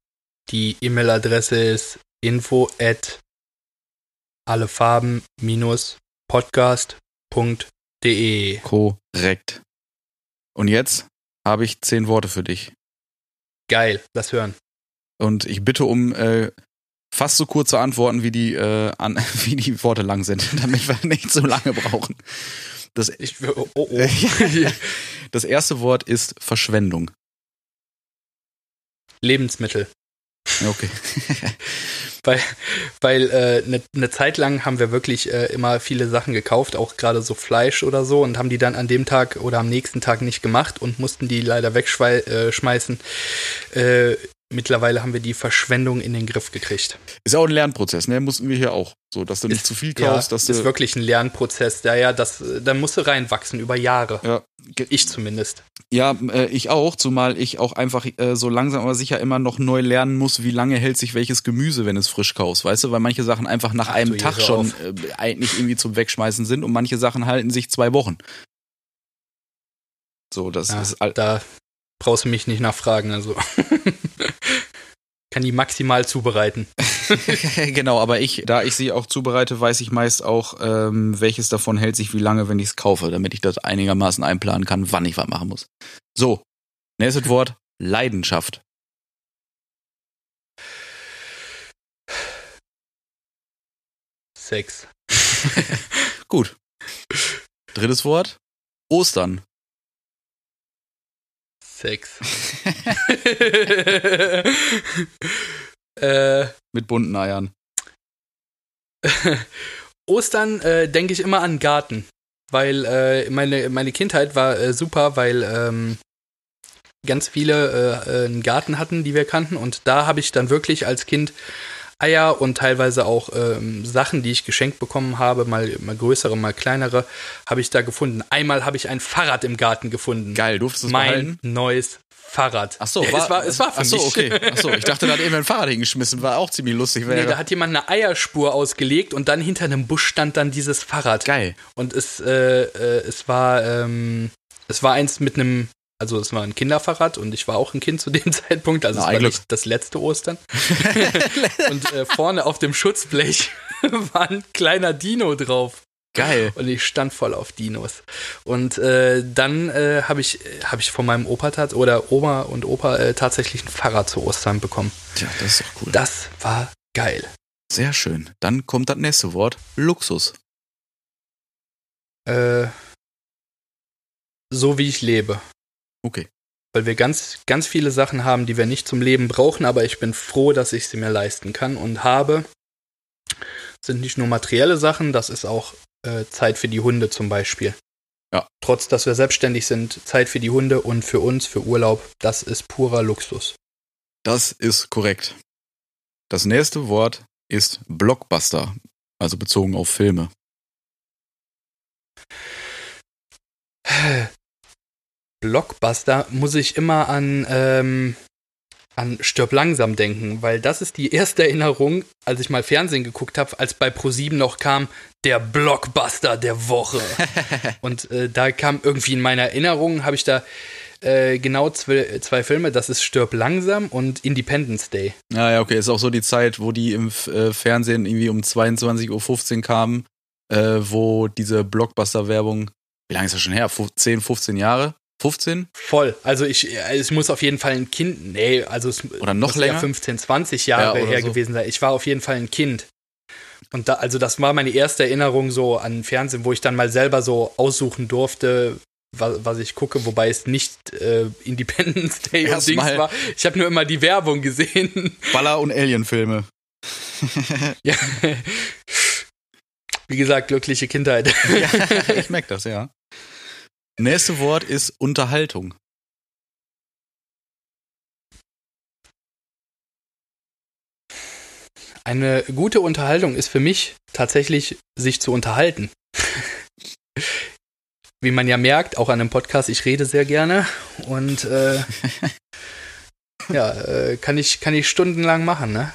Die E-Mail-Adresse ist info at allefarben podcast.de. Korrekt. Und jetzt habe ich zehn Worte für dich. Geil, lass hören. Und ich bitte um äh, fast so kurze Antworten, wie die, äh, an, [LAUGHS] wie die Worte lang sind, [LAUGHS] damit wir nicht so lange brauchen. Das, Ich, oh, oh. [LAUGHS] das erste Wort ist Verschwendung. Lebensmittel. Okay. [LAUGHS] Weil, weil eine äh, ne- ne Zeit lang haben wir wirklich äh, immer viele Sachen gekauft, auch gerade so Fleisch oder so, und haben die dann an dem Tag oder am nächsten Tag nicht gemacht und mussten die leider wegschmeißen. Äh, mittlerweile haben wir die Verschwendung in den Griff gekriegt. Ist auch ein Lernprozess, ne? Mussten wir hier auch. So, dass du nicht Ist- zu viel Ja, kaufst, dass ist wirklich ein Lernprozess. Da ja, das, da musst du reinwachsen über Jahre. Ja, Ich zumindest. ja äh, ich auch, zumal ich auch einfach äh, so langsam aber sicher immer noch neu lernen muss, wie lange hält sich welches Gemüse, wenn es frisch kaufst, weißt du? Weil manche Sachen einfach nach Ach einem Tag schon äh, eigentlich irgendwie zum Wegschmeißen sind und manche Sachen halten sich zwei Wochen. So, das Ja, ist all da brauchst du mich nicht nachfragen. Also [LAUGHS] kann die maximal zubereiten. [LAUGHS] [LAUGHS] genau, aber ich, da ich sie auch zubereite, weiß ich meist auch, ähm, welches davon hält sich wie lange, wenn ich es kaufe, damit ich das einigermaßen einplanen kann, wann ich was machen muss. So, nächstes [LAUGHS] Wort, Leidenschaft. Sex. Gut. Drittes Wort, Ostern. Sex. [LAUGHS] [LAUGHS] äh, Mit bunten Eiern. [LAUGHS] Ostern äh, denke ich immer an Garten, weil äh, meine, meine Kindheit war äh, super, weil ähm, ganz viele äh, äh, einen Garten hatten, die wir kannten und da habe ich dann wirklich als Kind Eier und teilweise auch ähm, Sachen, die ich geschenkt bekommen habe, mal, mal größere, mal kleinere, habe ich da gefunden. Einmal habe ich ein Fahrrad im Garten gefunden. Geil, durftest du es mein behalten? neues Fahrrad. Ach so, Ja, es war, es war für ach so, mich. okay. Ach so, ich dachte, da hat eben ein Fahrrad hingeschmissen, war auch ziemlich lustig. Nee, da hat jemand eine Eierspur ausgelegt und dann hinter einem Busch stand dann dieses Fahrrad. geil. Und es, äh, äh, es war, ähm, es war eins mit einem, also es war ein Kinderfahrrad und ich war auch ein Kind zu dem [LAUGHS] Zeitpunkt, also Na, es war Glück. nicht das letzte Ostern. [LAUGHS] und äh, vorne auf dem Schutzblech [LAUGHS] war ein kleiner Dino drauf. Geil. Und ich stand voll auf Dinos. Und äh, dann äh, habe ich, hab ich von meinem Opa tat oder Oma und Opa äh, tatsächlich ein Fahrrad zu Ostern bekommen. Tja, das ist doch cool. Das war geil. Sehr schön. Dann kommt das nächste Wort, Luxus. Äh, so wie ich lebe. Okay. Weil wir ganz, ganz viele Sachen haben, die wir nicht zum Leben brauchen, aber ich bin froh, dass ich sie mir leisten kann und habe. Sind nicht nur materielle Sachen, das ist auch äh, Zeit für die Hunde zum Beispiel. Ja. Trotz, dass wir selbstständig sind, Zeit für die Hunde und für uns, für Urlaub, das ist purer Luxus. Das ist korrekt. Das nächste Wort ist Blockbuster, also bezogen auf Filme. [SIGHS] Blockbuster muss ich immer an, ähm, an Stirb langsam denken, weil das ist die erste Erinnerung, als ich mal Fernsehen geguckt habe, als bei Pro7 noch kam, der Blockbuster der Woche. [LAUGHS] Und äh, da kam irgendwie in meiner Erinnerung, habe ich da äh, genau zwei, zwei, Filme, das ist Stirb langsam und Independence Day. Ja, ja, okay, ist auch so die Zeit, wo die im äh, Fernsehen irgendwie um 22.15 Uhr kamen, äh, wo diese Blockbuster-Werbung, wie lange ist das schon her? 10, 15 Jahre? 15? Voll. Also ich, es muss auf jeden Fall ein Kind, nee, also es oder noch länger? Ja 15, 20 Jahre ja, her so. gewesen sein. Ich war auf jeden Fall ein Kind. Und da, also das war meine erste Erinnerung so an Fernsehen, wo ich dann mal selber so aussuchen durfte, was, was ich gucke, wobei es nicht äh, Independence [LAUGHS] Day Erst und Dings war. Ich habe nur immer die Werbung gesehen. [LAUGHS] Baller- und Alien-Filme. ja. [LAUGHS] Wie gesagt, glückliche Kindheit. ja, ich merke das, ja. Nächste Wort ist Unterhaltung. Eine gute Unterhaltung ist für mich tatsächlich, sich zu unterhalten. [LAUGHS] Wie man ja merkt, auch an einem Podcast, ich rede sehr gerne und äh, [LAUGHS] ja, äh, kann ich, kann ich stundenlang machen, ne?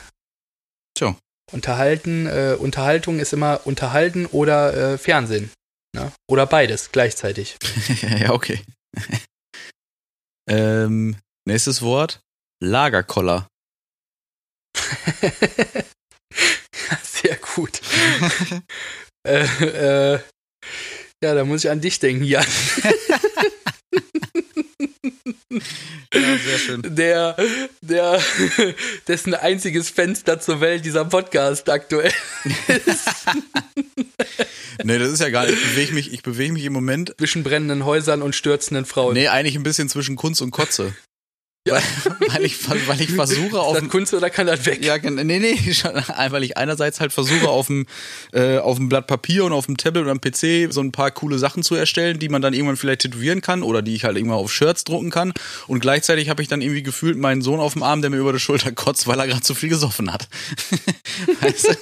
Tja. Unterhalten, äh, Unterhaltung ist immer Unterhalten oder äh, Fernsehen. Ne? Oder beides gleichzeitig. [LAUGHS] ja, okay. [LAUGHS] ähm, nächstes Wort: Lagerkoller. [LAUGHS] Sehr gut. äh, äh, ja, da muss ich an dich denken, Jan. [LAUGHS] Ja, sehr schön. Der, der, [LAUGHS] dessen einziges Fenster zur Welt dieser Podcast aktuell ist. [LAUGHS] nee, das ist ja gar nicht. Ich bewege mich, ich bewege mich im Moment. Zwischen brennenden Häusern und stürzenden Frauen. Nee, eigentlich ein bisschen zwischen Kunst und Kotze. Ja. Weil, weil, ich, weil ich versuche auf. Das Kunst oder kann das weg? Ja, nee, nee, [LAUGHS] weil ich einerseits halt versuche auf dem, äh, auf dem Blatt Papier und auf dem Tablet oder am PC so ein paar coole Sachen zu erstellen, die man dann irgendwann vielleicht tätowieren kann oder die ich halt irgendwann auf Shirts drucken kann. Und gleichzeitig habe ich dann irgendwie gefühlt meinen Sohn auf dem Arm, der mir über die Schulter kotzt, weil er gerade zu viel gesoffen hat. [LAUGHS] weißt du?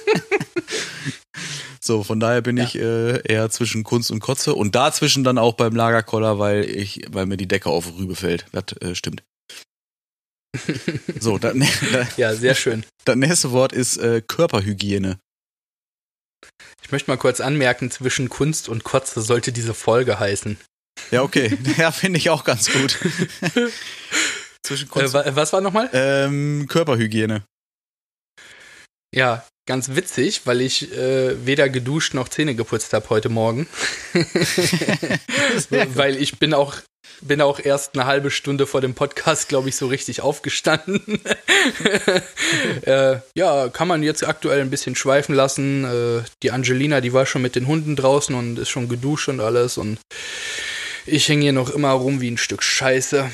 So, von daher bin ja. ich äh, eher zwischen Kunst und Kotze und dazwischen dann auch beim Lagerkoller, weil ich, weil mir die Decke auf Rübe fällt. Das äh, stimmt. So, dann, [LAUGHS] ja, sehr schön. Das nächste Wort ist äh, Körperhygiene. Ich möchte mal kurz anmerken, zwischen Kunst und Kotze sollte diese Folge heißen. Ja, okay. [LAUGHS] Ja, finde ich auch ganz gut. [LAUGHS] zwischen Kunst äh, was war nochmal? Ähm, Körperhygiene. Ja, ganz witzig, weil ich äh, weder geduscht noch Zähne geputzt habe heute Morgen. weil ich bin auch bin auch erst eine halbe Stunde vor dem Podcast, glaube ich, so richtig aufgestanden. [LAUGHS] äh, ja, kann man jetzt aktuell ein bisschen schweifen lassen. Äh, die Angelina, die war schon mit den Hunden draußen und ist schon geduscht und alles. Und ich hänge hier noch immer rum wie ein Stück Scheiße.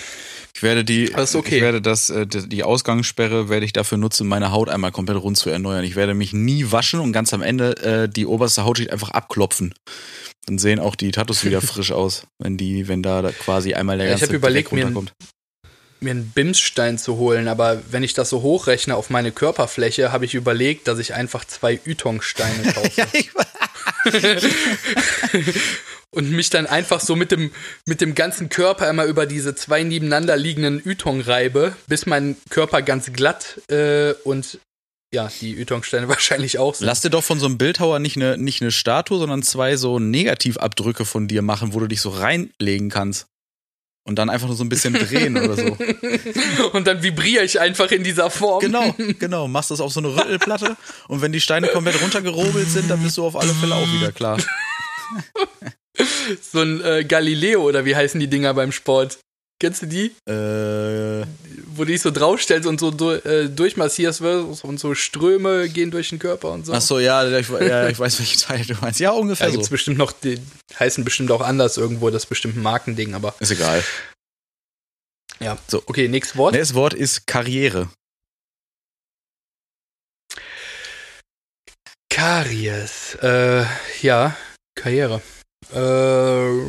Ich werde die, das okay. ich werde das, äh, die Ausgangssperre werde ich dafür nutzen, meine Haut einmal komplett rund zu erneuern. Ich werde mich nie waschen und ganz am Ende äh, die oberste Hautschicht einfach abklopfen. Dann sehen auch die Tattoos wieder [LAUGHS] frisch aus, wenn die, wenn da, da quasi einmal der ja, ganze Ich habe überlegt, mir, ein, mir einen Bimsstein zu holen, aber wenn ich das so hochrechne auf meine Körperfläche, habe ich überlegt, dass ich einfach zwei Ytongsteine [LAUGHS] kaufe. ja, ich [LAUGHS] und mich dann einfach so mit dem, mit dem ganzen Körper immer über diese zwei nebeneinander liegenden Ytong reibe, bis mein Körper ganz glatt äh, und ja, die Ytong-Steine [LAUGHS] wahrscheinlich auch sind. Lass dir doch von so einem Bildhauer nicht eine, nicht eine Statue, sondern zwei so Negativabdrücke von dir machen, wo du dich so reinlegen kannst. Und dann einfach nur so ein bisschen drehen oder so. [LAUGHS] Und dann vibriere ich einfach in dieser Form. Genau, [LAUGHS] genau. Machst das auf so eine Rüttelplatte und wenn die Steine komplett runtergerobelt sind, dann bist du auf alle Fälle auch wieder klar. So ein äh, Galileo oder wie heißen die Dinger beim Sport? Kennst du die? Äh, wo du dich so draufstellst und so du, äh, durchmassierst und so Ströme gehen durch den Körper und so. Ach so, ja, ich, ja, ich weiß, welche Teile du meinst. Ja, ungefähr da gibt's so. bestimmt noch, die heißen bestimmt auch anders irgendwo, das ist bestimmt ein Markending, aber Ist egal. ja. So. Okay, nächstes Wort. Das Wort ist Karriere. Karies. Äh, ja, Karriere. Äh,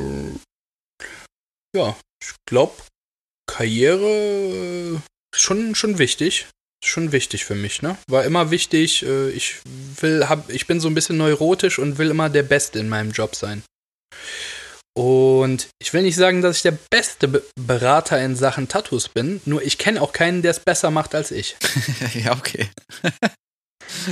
ja, ich glaube, Karriere ist schon, schon wichtig. Schon wichtig für mich, ne? War immer wichtig. Äh, ich will, hab, ich bin so ein bisschen neurotisch und will immer der Beste in meinem Job sein. Und ich will nicht sagen, dass ich der beste Be Berater in Sachen Tattoos bin, nur ich kenne auch keinen, der es besser macht als ich. [LAUGHS] ja, okay.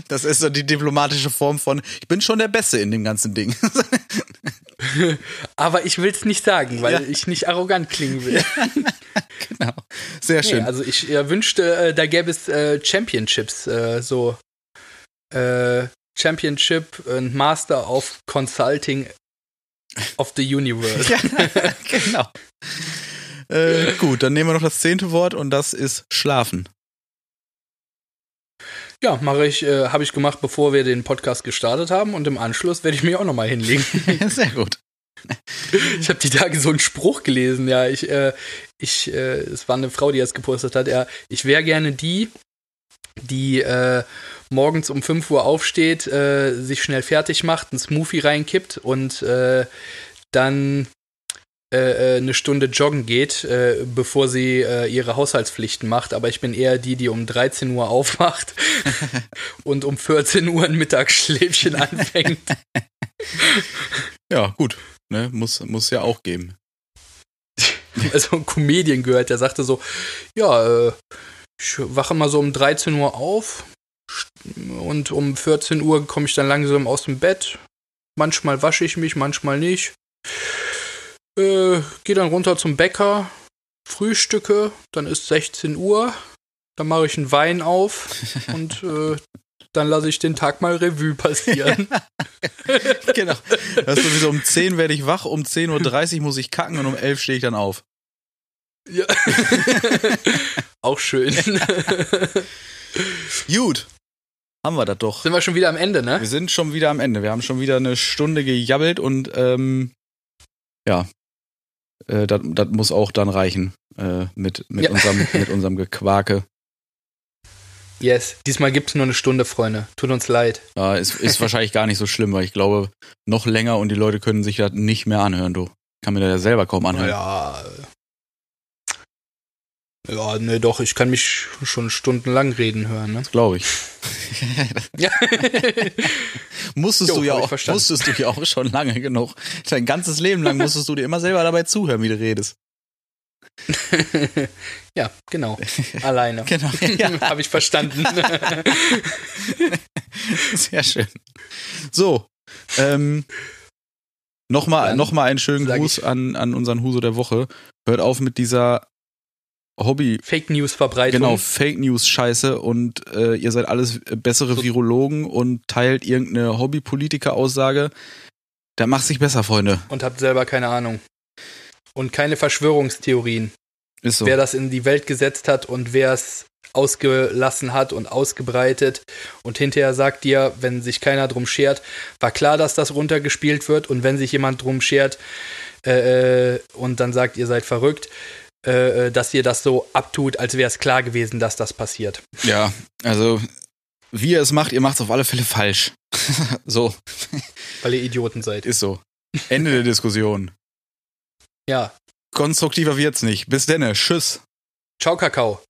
Das ist so die diplomatische Form von, ich bin schon der Beste in dem ganzen Ding. [LAUGHS] [LAUGHS] Aber ich will es nicht sagen, weil Ja. ich nicht arrogant klingen will. [LAUGHS] genau. Sehr schön. Nee, also ich äh, wünschte, äh, da gäbe es äh, Championships, äh, so äh, Championship und Master of Consulting of the Universe. [LAUGHS] ja, genau. Äh, gut, dann nehmen wir noch das zehnte Wort und das ist schlafen. Ja, mache ich, äh, habe ich gemacht, bevor wir den Podcast gestartet haben und im Anschluss werde ich mich auch nochmal hinlegen. [LAUGHS] Sehr gut. Ich habe die Tage so einen Spruch gelesen, ja, ich, äh, ich, äh, es war eine Frau, die das gepostet hat, ja, ich wäre gerne die, die äh, morgens um 5 Uhr aufsteht, äh, sich schnell fertig macht, einen Smoothie reinkippt und äh, dann eine Stunde joggen geht, äh, bevor sie äh, ihre Haushaltspflichten macht. Aber ich bin eher die, die um 13 Uhr aufwacht [LAUGHS] und um 14 Uhr ein Mittagsschläfchen [LAUGHS] anfängt. Ja, gut. Ne, muss, muss ja auch geben. [LAUGHS] also ein Comedian gehört, der sagte so, ja, äh, ich wache mal so um 13 Uhr auf und um 14 Uhr komme ich dann langsam aus dem Bett. Manchmal wasche ich mich, manchmal nicht. Äh, Gehe dann runter zum Bäcker, frühstücke, dann ist 16 Uhr, dann mache ich einen Wein auf [LAUGHS] und äh, dann lasse ich den Tag mal Revue passieren. [LAUGHS] genau. Das ist sowieso um 10 werde ich wach, um 10.30 Uhr muss ich kacken und um 11 stehe ich dann auf. ja. [LAUGHS] Auch schön. Gut. Haben wir das doch. Sind wir schon wieder am Ende, ne? Wir sind schon wieder am Ende. Wir haben schon wieder eine Stunde gejabbelt und ähm, ja, äh, das muss auch dann reichen äh, mit, mit, Ja. unserem, [LAUGHS] mit unserem Gequake. Yes, diesmal gibt es nur eine Stunde, Freunde. Tut uns leid. Ja, ist, ist [LAUGHS] wahrscheinlich gar nicht so schlimm, weil ich glaube, noch länger und die Leute können sich das nicht mehr anhören, du. Kann mir das ja selber kaum anhören. Ja. Ja, ne, doch, ich kann mich schon stundenlang reden hören, ne? Das glaube ich. [LAUGHS] Ja. [LAUGHS] Musstest Jo, du ja auch, musstest du ja auch schon lange genug. Dein ganzes Leben lang musstest du dir immer selber dabei zuhören, wie du redest. [LAUGHS] ja, genau. Alleine. Genau. Ja, Habe ich verstanden. sehr schön. So, ähm, nochmal noch mal einen schönen Gruß an, an unseren Huso der Woche. Hört auf mit dieser Hobby, Fake News Verbreitung. genau, Fake News Scheiße und äh, ihr seid alles bessere So- Virologen und teilt irgendeine Hobbypolitiker-Aussage. Da macht sich besser, Freunde. Und habt selber keine Ahnung. Und keine Verschwörungstheorien. Ist so. Wer das in die Welt gesetzt hat und wer es ausgelassen hat und ausgebreitet. Und hinterher sagt dir, wenn sich keiner drum schert, war klar, dass das runtergespielt wird. Und wenn sich jemand drum schert äh, äh, und dann sagt, ihr seid verrückt, äh, äh, dass ihr das so abtut, als wäre es klar gewesen, dass das passiert. Ja, also wie ihr es macht, ihr macht es auf alle Fälle falsch. [LAUGHS] so, Weil ihr Idioten seid. ist so. Ende der Diskussion. Ja. Konstruktiver wird's nicht. Bis denne. Tschüss. Ciao, Kakao.